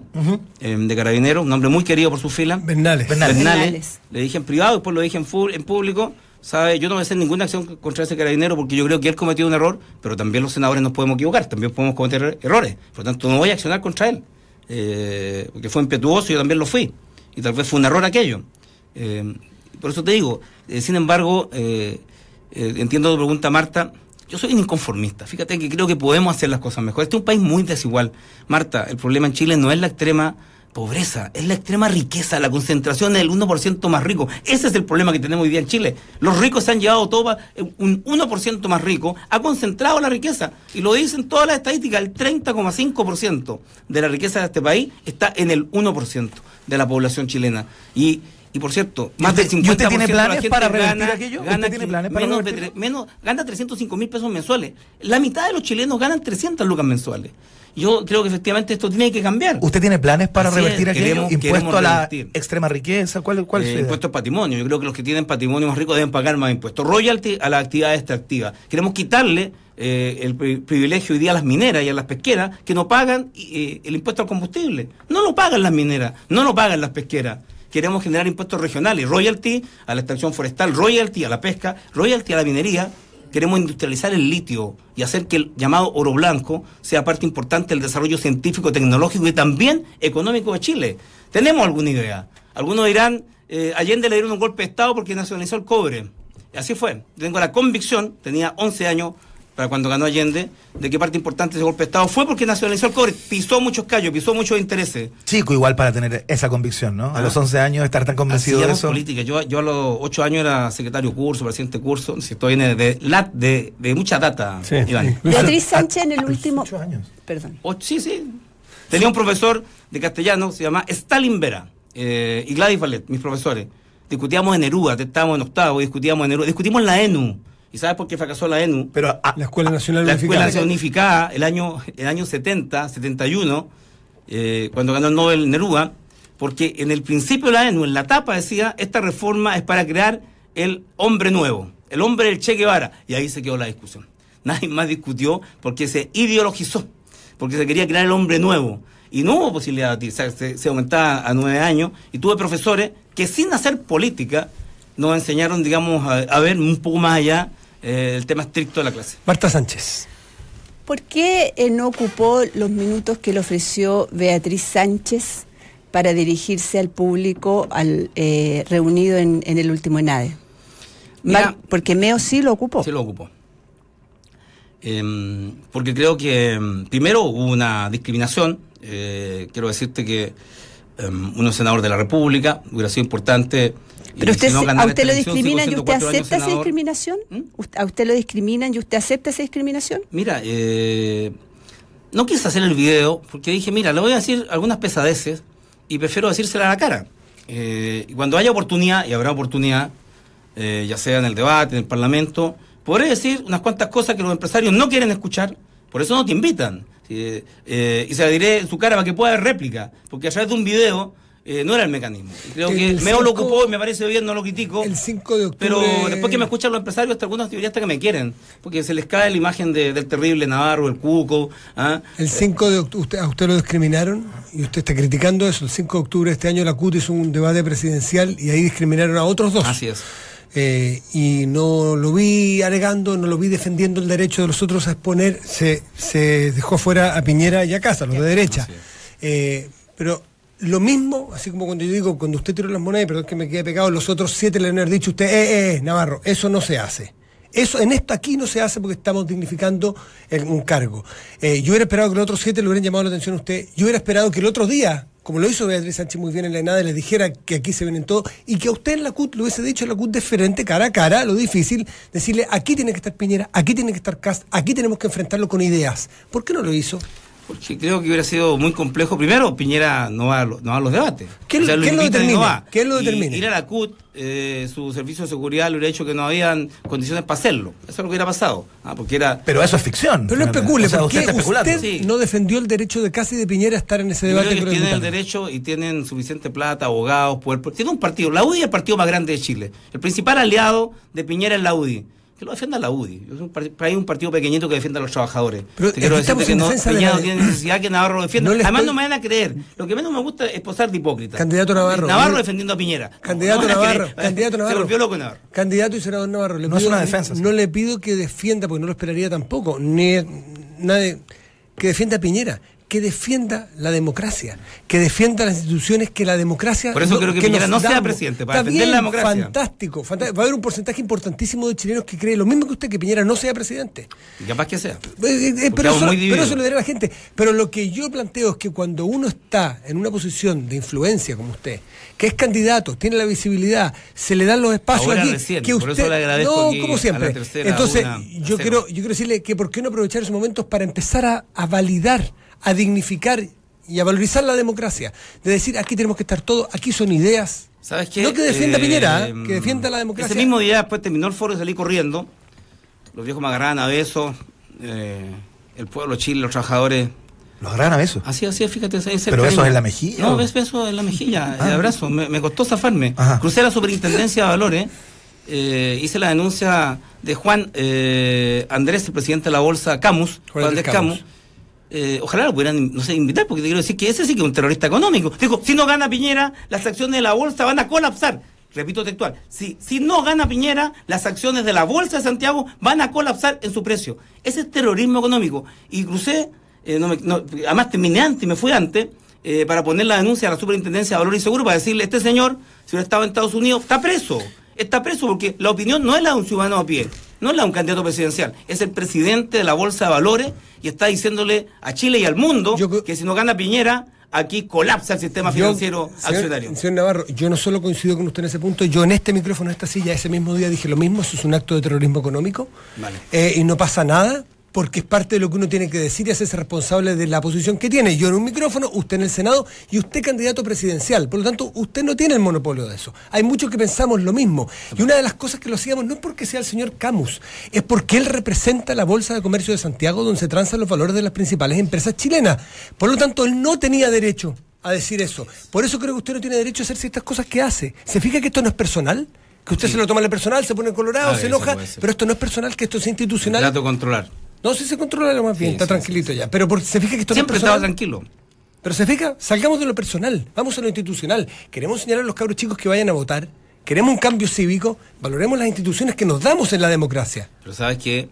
Eh, de Carabinero, un hombre muy querido por su fila. Bernales. Bernales. Le dije en privado, después lo dije en, en público. ¿Sabe? Yo no voy a hacer ninguna acción contra ese carabinero porque yo creo que él cometió un error, pero también los senadores nos podemos equivocar, también podemos cometer er- errores. Por lo tanto, no voy a accionar contra él. Eh, porque fue impetuoso y yo también lo fui. Y tal vez fue un error aquello. Eh, por eso te digo, eh, sin embargo, eh, eh, entiendo tu pregunta, Marta. Yo soy un inconformista. Fíjate que creo que podemos hacer las cosas mejor. Este es un país muy desigual. Marta, el problema en Chile no es la extrema pobreza, es la extrema riqueza, la concentración del 1% más rico. Ese es el problema que tenemos hoy día en Chile. Los ricos se han llevado todo, eh, un 1% más rico, ha concentrado la riqueza. Y lo dicen todas las estadísticas, el 30,5% de la riqueza de este país está en el 1% de la población chilena. Y, y por cierto, más del usted- 50% y usted tiene planes para revertir aquello? gana ¿Usted tiene planes para menos de gana 305 mil pesos mensuales. La mitad de los chilenos ganan 300 lucas mensuales. Yo creo que efectivamente esto tiene que cambiar. ¿Usted tiene planes para Así es, revertir aquello? queremos- ¿Impuesto queremos a la revertir. extrema riqueza? ¿Cuál, cuál Eh, impuestos al patrimonio. Yo creo que los que tienen patrimonio más rico deben pagar más impuestos. Royalty a las actividades extractivas. Queremos quitarle eh, el pri- privilegio hoy día a las mineras y a las pesqueras que no pagan eh, el impuesto al combustible. No lo pagan las mineras, no lo pagan las pesqueras. Queremos generar impuestos regionales, royalty a la extracción forestal, royalty a la pesca, royalty a la minería. Queremos industrializar el litio y hacer que el llamado oro blanco sea parte importante del desarrollo científico, tecnológico y también económico de Chile. Tenemos alguna idea. Algunos dirán, eh, Allende le dieron un golpe de Estado porque nacionalizó el cobre. Y así fue. Tengo la convicción, tenía 11 años para cuando ganó Allende, de que parte importante de ese golpe de Estado fue porque nacionalizó el cobre. Pisó muchos callos, pisó muchos intereses. Chico igual para tener esa convicción, ¿no? A Ah. los 11 años estar tan convencido Así de eso. política. Yo, yo a los 8 años era secretario de curso, presidente de curso. Si estoy en de, la- de, de mucha data, Sí, Iván. sí. Beatriz Sánchez en el último... ocho años. Perdón. O- sí, sí. Tenía un profesor de castellano, se llama Stalin Vera, eh, y Gladys Valet, mis profesores. Discutíamos en Neruda, estábamos en octavo, discutíamos en Neruda, discutimos en la ENU. ¿Y sabes por qué fracasó la ENU? Pero ah, La Escuela Nacional la Unificada. Escuela Nacional Unificada, el año, el año 70, 71, eh, cuando ganó el Nobel Neruda, porque en el principio de la ENU, en la tapa decía, esta reforma es para crear el hombre nuevo, el hombre del Che Guevara. Y ahí se quedó la discusión. Nadie más discutió porque se ideologizó, porque se quería crear el hombre nuevo. Y no hubo posibilidad, de- se, se- se aumentaba a nueve años, y tuve profesores que sin hacer política nos enseñaron, digamos, a, a ver un poco más allá eh, el tema estricto de la clase. Marta Sánchez. ¿Por qué eh, no ocupó los minutos que le ofreció Beatriz Sánchez para dirigirse al público al, eh, reunido en, en el último ENADE? Mira- Mar- porque Meo sí lo ocupó. Sí lo ocupó. Em, porque creo que em, primero hubo una discriminación. eh, quiero decirte que em, uno es senador de la República, hubiera sido importante. Pero usted, si no ¿a usted lo discriminan y usted acepta esa discriminación? ¿Mm? ¿Ust- ¿A usted lo discriminan y usted acepta esa discriminación? Mira, eh, no quise hacer el video porque dije, mira, le voy a decir algunas pesadeces y prefiero decírsela a la cara. Eh, y cuando haya oportunidad, y habrá oportunidad, eh, ya sea en el debate, en el Parlamento, podré decir unas cuantas cosas que los empresarios no quieren escuchar, por eso no te invitan. Eh, y se la diré en su cara para que pueda haber réplica, porque a través de un video eh, no era el mecanismo. Creo que El Meo lo ocupó y me parece bien, no lo critico. El 5 de octubre. Pero después que me escuchan los empresarios, hasta algunos teorías hasta que me quieren, porque se les cae la imagen de- del terrible Navarro, el Cuco. ¿ah? El 5 de octubre, usted, a usted lo discriminaron y usted está criticando eso. El 5 de octubre de este año la CUT hizo un debate presidencial y ahí discriminaron a otros dos. Así es. Eh, y no lo vi alegando, no lo vi defendiendo el derecho de los otros a exponer, se, se dejó fuera a Piñera y a Casa, los de derecha. Eh, pero lo mismo, así como cuando yo digo, cuando usted tiró las monedas, perdón que me quede pegado, los otros siete le han dicho usted, eh, eh, Navarro, eso no se hace. Eso, en esto aquí no se hace porque estamos dignificando un cargo. Eh, yo hubiera esperado que los otros siete le hubieran llamado la atención a usted. Yo hubiera esperado que el otro día, como lo hizo Beatriz Sánchez muy bien en la ENADE, les dijera que aquí se vienen todo y que a usted en la CUT lo hubiese dicho en la CUT de frente, cara a cara, lo difícil, decirle aquí tiene que estar Piñera, aquí tiene que estar Cast, aquí tenemos que enfrentarlo con ideas. ¿Por qué no lo hizo? Porque creo que hubiera sido muy complejo. Primero, Piñera no va a, no va a los debates. ¿Quién- quién lo y determina? no va. ¿Quién lo Y determina? ir a la CUT, eh, su servicio de seguridad le hubiera dicho que no habían condiciones para hacerlo. Eso es lo que hubiera pasado. Ah, porque era. Pero eso es ficción. Pero no especule, O sea, ¿por usted qué está especulando. usted Sí. no defendió el derecho de Casi de Piñera a estar en ese Yo debate? creo que con tienen el derecho y tienen suficiente plata, abogados, poder. Tiene un partido. La UDI es el partido más grande de Chile. El principal aliado de Piñera es la UDI. Que lo defienda la UDI. Es un par- hay un partido pequeñito que defienda a los trabajadores. Pero Te quiero decirte estamos que en no, defensa de la- no tiene necesidad que Navarro lo defienda. No Además, estoy- no me van a creer. Lo que menos me gusta es posar de hipócrita. Candidato Navarro. Navarro defendiendo a Piñera. Candidato No a Navarro, candidato Navarro. Se volvió loco Navarro. Candidato y senador Navarro. Le No es una defensa, sí. No le pido que defienda, porque no lo esperaría tampoco, ni nadie que defienda a Piñera, que defienda la democracia, que defienda las instituciones que la democracia. Por eso creo que Piñera no sea presidente, para Está defender la democracia. Fantástico, fanta- Va a haber un porcentaje importantísimo de chilenos que cree lo mismo que usted, que Piñera no sea presidente. Y capaz que sea. Eh, eh, Porque pero, eso, pero eso lo dirá la gente. Pero lo que yo planteo es que cuando uno está en una posición de influencia como usted, que es candidato, tiene la visibilidad, se le dan los espacios Ahora aquí, recién, que por usted eso le agradezco no, como a siempre. la tercera, Entonces, una, yo quiero yo quiero decirle que por qué no aprovechar esos momentos para empezar a, a validar, a dignificar y a valorizar la democracia, de decir aquí tenemos que estar todos, aquí son ideas. ¿Sabes qué? No que defienda Eh, Piñera, ¿eh? que defienda la democracia. Ese mismo día, después terminó el foro y salí corriendo. Los viejos me agarraban a besos. eh, el pueblo Chile, los trabajadores. Los agarran a besos. Así, así, fíjate. ese ¿Pero besos en la mejilla, No, ves besos en la mejilla, Ah. el abrazo. Me, me costó zafarme. Ajá. Crucé la superintendencia de valores. eh, hice la denuncia de Juan eh, Andrés, el presidente de la bolsa Camus. Juan Andrés Camus. Eh, ojalá lo pudieran, no sé, invitar, porque te quiero decir que ese sí que es un terrorista económico. Dijo, si no gana Piñera, las acciones de la bolsa van a colapsar. Repito textual, si, si no gana Piñera, las acciones de la bolsa de Santiago van a colapsar en su precio. Ese es terrorismo económico. Y crucé, eh, no me- no, además terminé antes y me fui antes, eh, para poner la denuncia a la Superintendencia de Valor y Seguro, para decirle, este señor, si hubiera estado en Estados Unidos, está preso. Está preso porque la opinión no es la de un ciudadano a pie, no es la un candidato presidencial, es el presidente de la Bolsa de Valores y está diciéndole a Chile y al mundo Yo que si no gana Piñera, aquí colapsa el sistema Yo, financiero señor- accionario. Señor Navarro, yo no solo coincido con usted en ese punto, yo en este micrófono, en esta silla, ese mismo día dije lo mismo, eso es un acto de terrorismo económico. Vale. Eh, y no pasa nada, porque es parte de lo que uno tiene que decir y hacerse responsable de la posición que tiene. Yo en un micrófono, usted en el Senado y usted candidato presidencial. Por lo tanto, usted no tiene el monopolio de eso. Hay muchos que pensamos lo mismo. Y una de las cosas que lo hacíamos no es porque sea el señor Camus, es porque él representa la Bolsa de Comercio de Santiago, donde se transan los valores de las principales empresas chilenas. Por lo tanto, él no tenía derecho a decir eso. Por eso creo que usted no tiene derecho a hacer ciertas cosas que hace. ¿Se fija que esto no es personal? Que usted Sí. se lo toma en el personal, se pone colorado, Ah, se enoja, pero esto no es personal, que esto es institucional. Trato controlar. No, si se controla lo más bien, Sí, está sí, tranquilito ya. Pero por- se fija que esto Siempre no es estaba personal. tranquilo. Pero se fija, salgamos de lo personal, vamos a lo institucional. Queremos señalar a los cabros chicos que vayan a votar, queremos un cambio cívico, valoremos las instituciones que nos damos en la democracia. Pero sabes que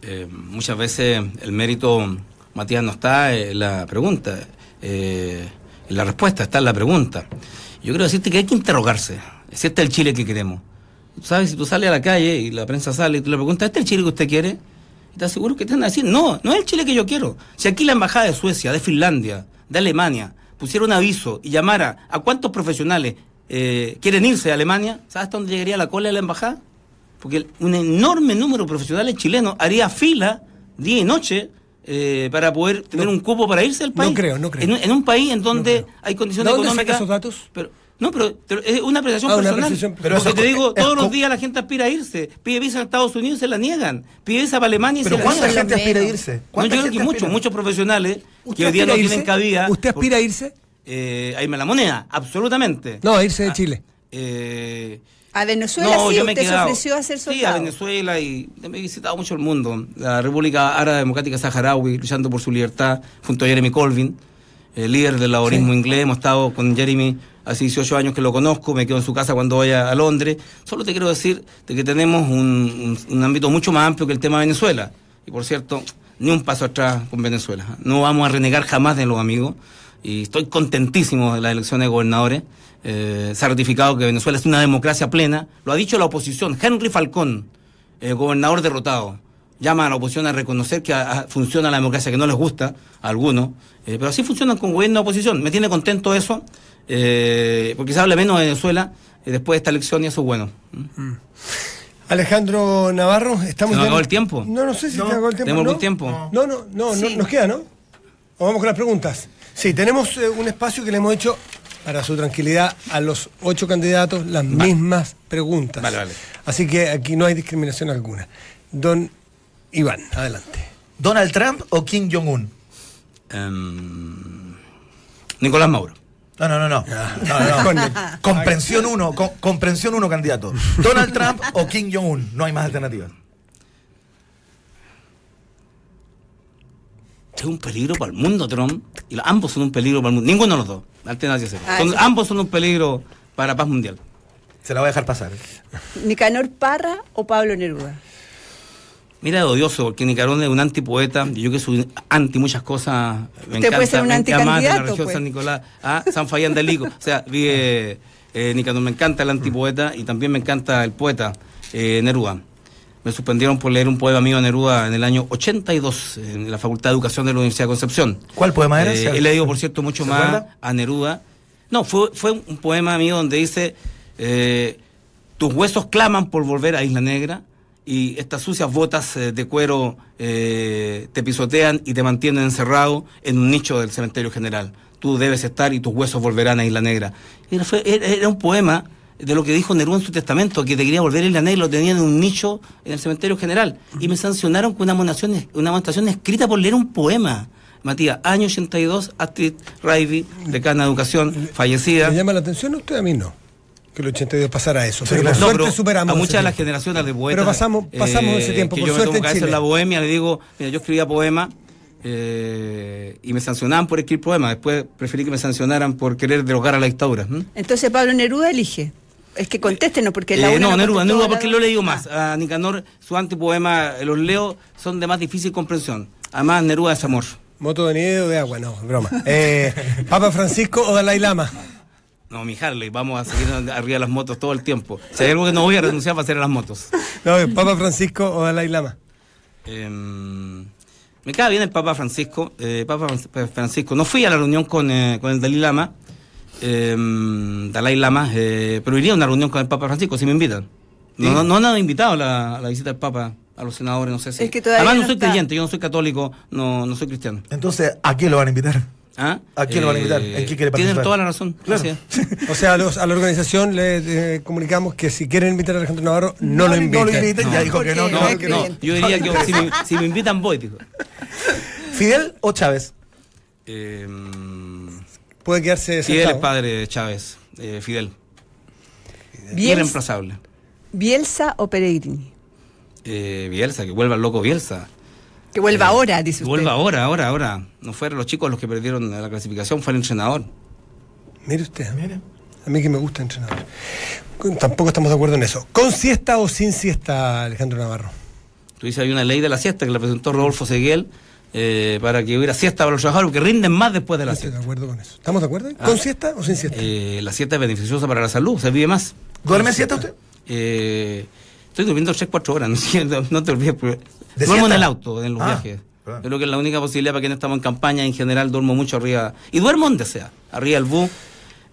Eh, muchas veces el mérito, Matías, no está en la pregunta, eh, en la respuesta, está en la pregunta. Yo quiero decirte que hay que interrogarse. Si este es el Chile que queremos. ¿Sabes? Si tú sales a la calle y la prensa sale y tú le preguntas, ¿este es el Chile que usted quiere? Te aseguro que te van a decir, no, no es el Chile que yo quiero. Si aquí la embajada de Suecia, de Finlandia, de Alemania, pusiera un aviso y llamara a cuántos profesionales eh, quieren irse a Alemania, ¿sabes hasta dónde llegaría la cola de la embajada? Porque un enorme número de profesionales chilenos haría fila día y noche eh, para poder tener un cupo para irse al país. No creo, no creo. En, un- en un país en donde hay condiciones ¿De dónde económicas. saca esos datos? Pero, no, pero, pero es una apreciación Ah, una personal. apreciación pero porque te digo, todos los días la gente aspira a irse. Pide visa a Estados Unidos y se la niegan. Pide visa para Alemania y se la ¿cuánta niegan. gente lo aspira a irse? No, ¿Cuánta yo creo que gente muchos, muchos profesionales ¿Usted que hoy día no tienen irse? cabida. ¿Usted aspira a irse? Eh, a irme a la moneda, absolutamente. No, a irse de Chile. Eh, A Venezuela sí, yo me he usted se ofreció a ser Sí, a soldado. Venezuela y he visitado mucho el mundo. La República Árabe Democrática Saharaui, luchando por su libertad, junto a Jeremy Colvin, el líder del laborismo inglés. Hemos estado con Jeremy hace 18 años que lo conozco, me quedo en su casa cuando vaya a Londres. Solo te quiero decir de que tenemos un, un- ámbito mucho más amplio que el tema de Venezuela. Y por cierto, ni un paso atrás con Venezuela. No vamos a renegar jamás de los amigos. Y estoy contentísimo de las elecciones de gobernadores. Eh, se ha ratificado que Venezuela es una democracia plena. Lo ha dicho la oposición. Henry Falcón, eh, gobernador derrotado, llama a la oposición a reconocer que funciona la democracia, que no les gusta a algunos. Eh, pero así funcionan con gobierno de oposición. Me tiene contento eso, eh, porque se habla menos de Venezuela eh, después de esta elección y eso es bueno. ¿Mm? Alejandro Navarro, estamos ¿Se nos ya- acabó el tiempo? No, no sé si No. se acabó el tiempo. ¿Tenemos ¿no? algún tiempo? No, no, no, no, Sí. nos queda, ¿no? O vamos con las preguntas. Sí, tenemos eh, un espacio que le hemos hecho, para su tranquilidad, a los ocho candidatos las mismas preguntas. Vale, vale. Así que aquí no hay discriminación alguna. Don Iván, adelante. ¿Donald Trump o Kim Jong-un? Em, Nicolás Mauro. No, no, no, no. No, no, no. Con- Comprensión uno, co- comprensión uno, candidato. ¿Donald Trump o Kim Jong-un? No hay más alternativas. Es un peligro para el mundo, Trump. Y los- ambos son un peligro para el mundo. Ninguno de los dos. Alternancia cero. Son- ambos son un peligro para la paz mundial. Se la voy a dejar pasar. ¿Nicanor Parra o Pablo Neruda? Mira, odioso, porque Nicarón es un antipoeta, y yo que soy anti muchas cosas. Me Usted puede ser un de la anticandidato, región pues. San Nicolás a San Fayán del Lico. O sea, vive eh, Nicanor, me encanta el antipoeta y también me encanta el poeta eh, Neruda. Me suspendieron por leer un poema mío de Neruda en el año 82 en la Facultad de Educación de la Universidad de Concepción. ¿Cuál poema era? Eh, ¿Se- he leído, por cierto, mucho ¿se más acuerda? a Neruda. No, fue, fue un poema mío donde dice, eh, tus huesos claman por volver a Isla Negra y estas sucias botas eh, de cuero eh, te pisotean y te mantienen encerrado en un nicho del cementerio general. Tú debes estar y tus huesos volverán a Isla Negra. Era, fue- era- un poema de lo que dijo Neruda en su testamento, que te quería volver a Isla Negra y lo tenían en un nicho en el cementerio general. Y me sancionaron con una amonestación, una amonestación escrita por leer un poema. Matías, año 82, Astrid Raivy, decana de educación, fallecida. ¿Le llama la atención a usted? A mí no. Que el 82 pasara eso. Sí, pero claro. por No, suerte pero superamos a muchas de las generaciones de poetas. Pero pasamos- pasamos ese tiempo, que por yo me suerte tomo en cabeza en Chile. la bohemia, le digo, mira, yo escribía poemas eh, y me sancionaban por escribir poemas. Después preferí que me sancionaran por querer derogar a la dictadura. Entonces Pablo Neruda elige. Es que contéstenos, porque la Eh, una no, Neruda, Neruda, porque lo he leído más. Ah. A Nicanor, su antipoema, eh, los leo, son de más difícil comprensión. Además, Neruda es amor. Moto de nieve o de agua, no, broma. Eh, Papa Francisco o Dalai Lama. No, mi Harley, vamos a seguir arriba de las motos todo el tiempo. Si hay algo que no voy a renunciar va a ser a las motos. No, eh, Papa Francisco o Dalai Lama. Em, me cae bien el Papa Francisco. eh, Papa Fran- Francisco. No fui a la reunión con, eh, con el Dalai Lama. em, Dalai Lama, eh, pero iría a una reunión con el Papa Francisco si me invitan. No, no, no han dado invitado a la, a la visita del Papa a los senadores, no sé si. Es que todavía Además, no no soy está. creyente, yo no soy católico, no, no soy cristiano. Entonces, ¿a quién lo van a invitar? ¿Ah? ¿A quién lo van a invitar? ¿En qué quiere Tienen participar? toda la razón. Gracias. O sea, a, los- a la organización le eh, comunicamos que si quieren invitar a Alejandro Navarro, no, lo inviten. No lo inviten, ya dijo que no. Que yo diría que si me, si me invitan voy, digo. ¿Fidel o Chávez? Em, Puede quedarse Fidel es padre de Chávez, eh, Fidel. Bielsa, Irreemplazable. Bielsa o Peregrini. Eh, Bielsa, que vuelva el loco Bielsa. Que vuelva Eh, ahora, dice Que usted. vuelva ahora, ahora, ahora. No fueron los chicos los que perdieron la clasificación, fue el entrenador. Mire usted, a mí que me gusta entrenador. Tampoco estamos de acuerdo en eso. ¿Con siesta o sin siesta, Alejandro Navarro? Tú dices, hay una ley de la siesta que la presentó Rodolfo Seguel eh, para que hubiera siesta para los trabajadores, que rinden más después de la Estoy de siesta. acuerdo con eso. ¿Estamos de acuerdo? Ah. ¿Con siesta o sin siesta? Eh, la siesta es beneficiosa para la salud, se vive más. ¿Duerme siesta usted? Eh, estoy durmiendo 3-4 horas, no, no te olvides. ¿De Duermo en el auto, en los Ah, viajes. perdón. Creo que es la única posibilidad para quienes estamos en campaña. En general, duermo mucho arriba. Y duermo donde sea, arriba del bus.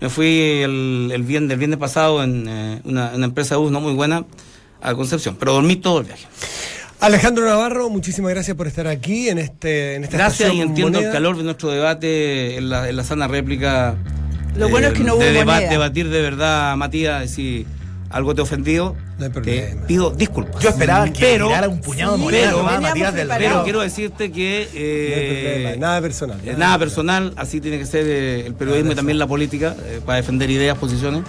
Me fui el, el, viernes, el viernes pasado en eh, una, una empresa de bus no muy buena a Concepción, pero dormí todo el viaje. Alejandro Navarro, muchísimas gracias por estar aquí en este en esta Gracias y entiendo el calor de nuestro debate en la, en la sana réplica. eh, Lo bueno es que no hubo de moneda. debatir de verdad, Matías, si algo te ha ofendido, No hay te problema. pido disculpas. Yo esperaba que Pero- tirara un puñado de Sí, monedas pero- Matías del. Pero quiero decirte que No hay eh, problema, nada personal. eh, nada personal, así tiene que ser eh, el periodismo y también la política, eh, para defender ideas, posiciones.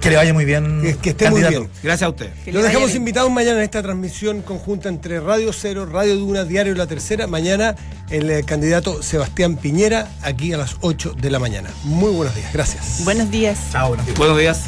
Que le vaya muy bien. Que- que esté muy bien. Gracias a usted. Que Lo le vaya dejamos bien. invitados mañana en esta transmisión conjunta entre Radio Cero, Radio Duna, Diario La Tercera. Mañana el eh, candidato Sebastián Piñera, aquí a las 8 de la mañana. Muy buenos días, gracias. Buenos días. Chao, buenos días. Buenos días.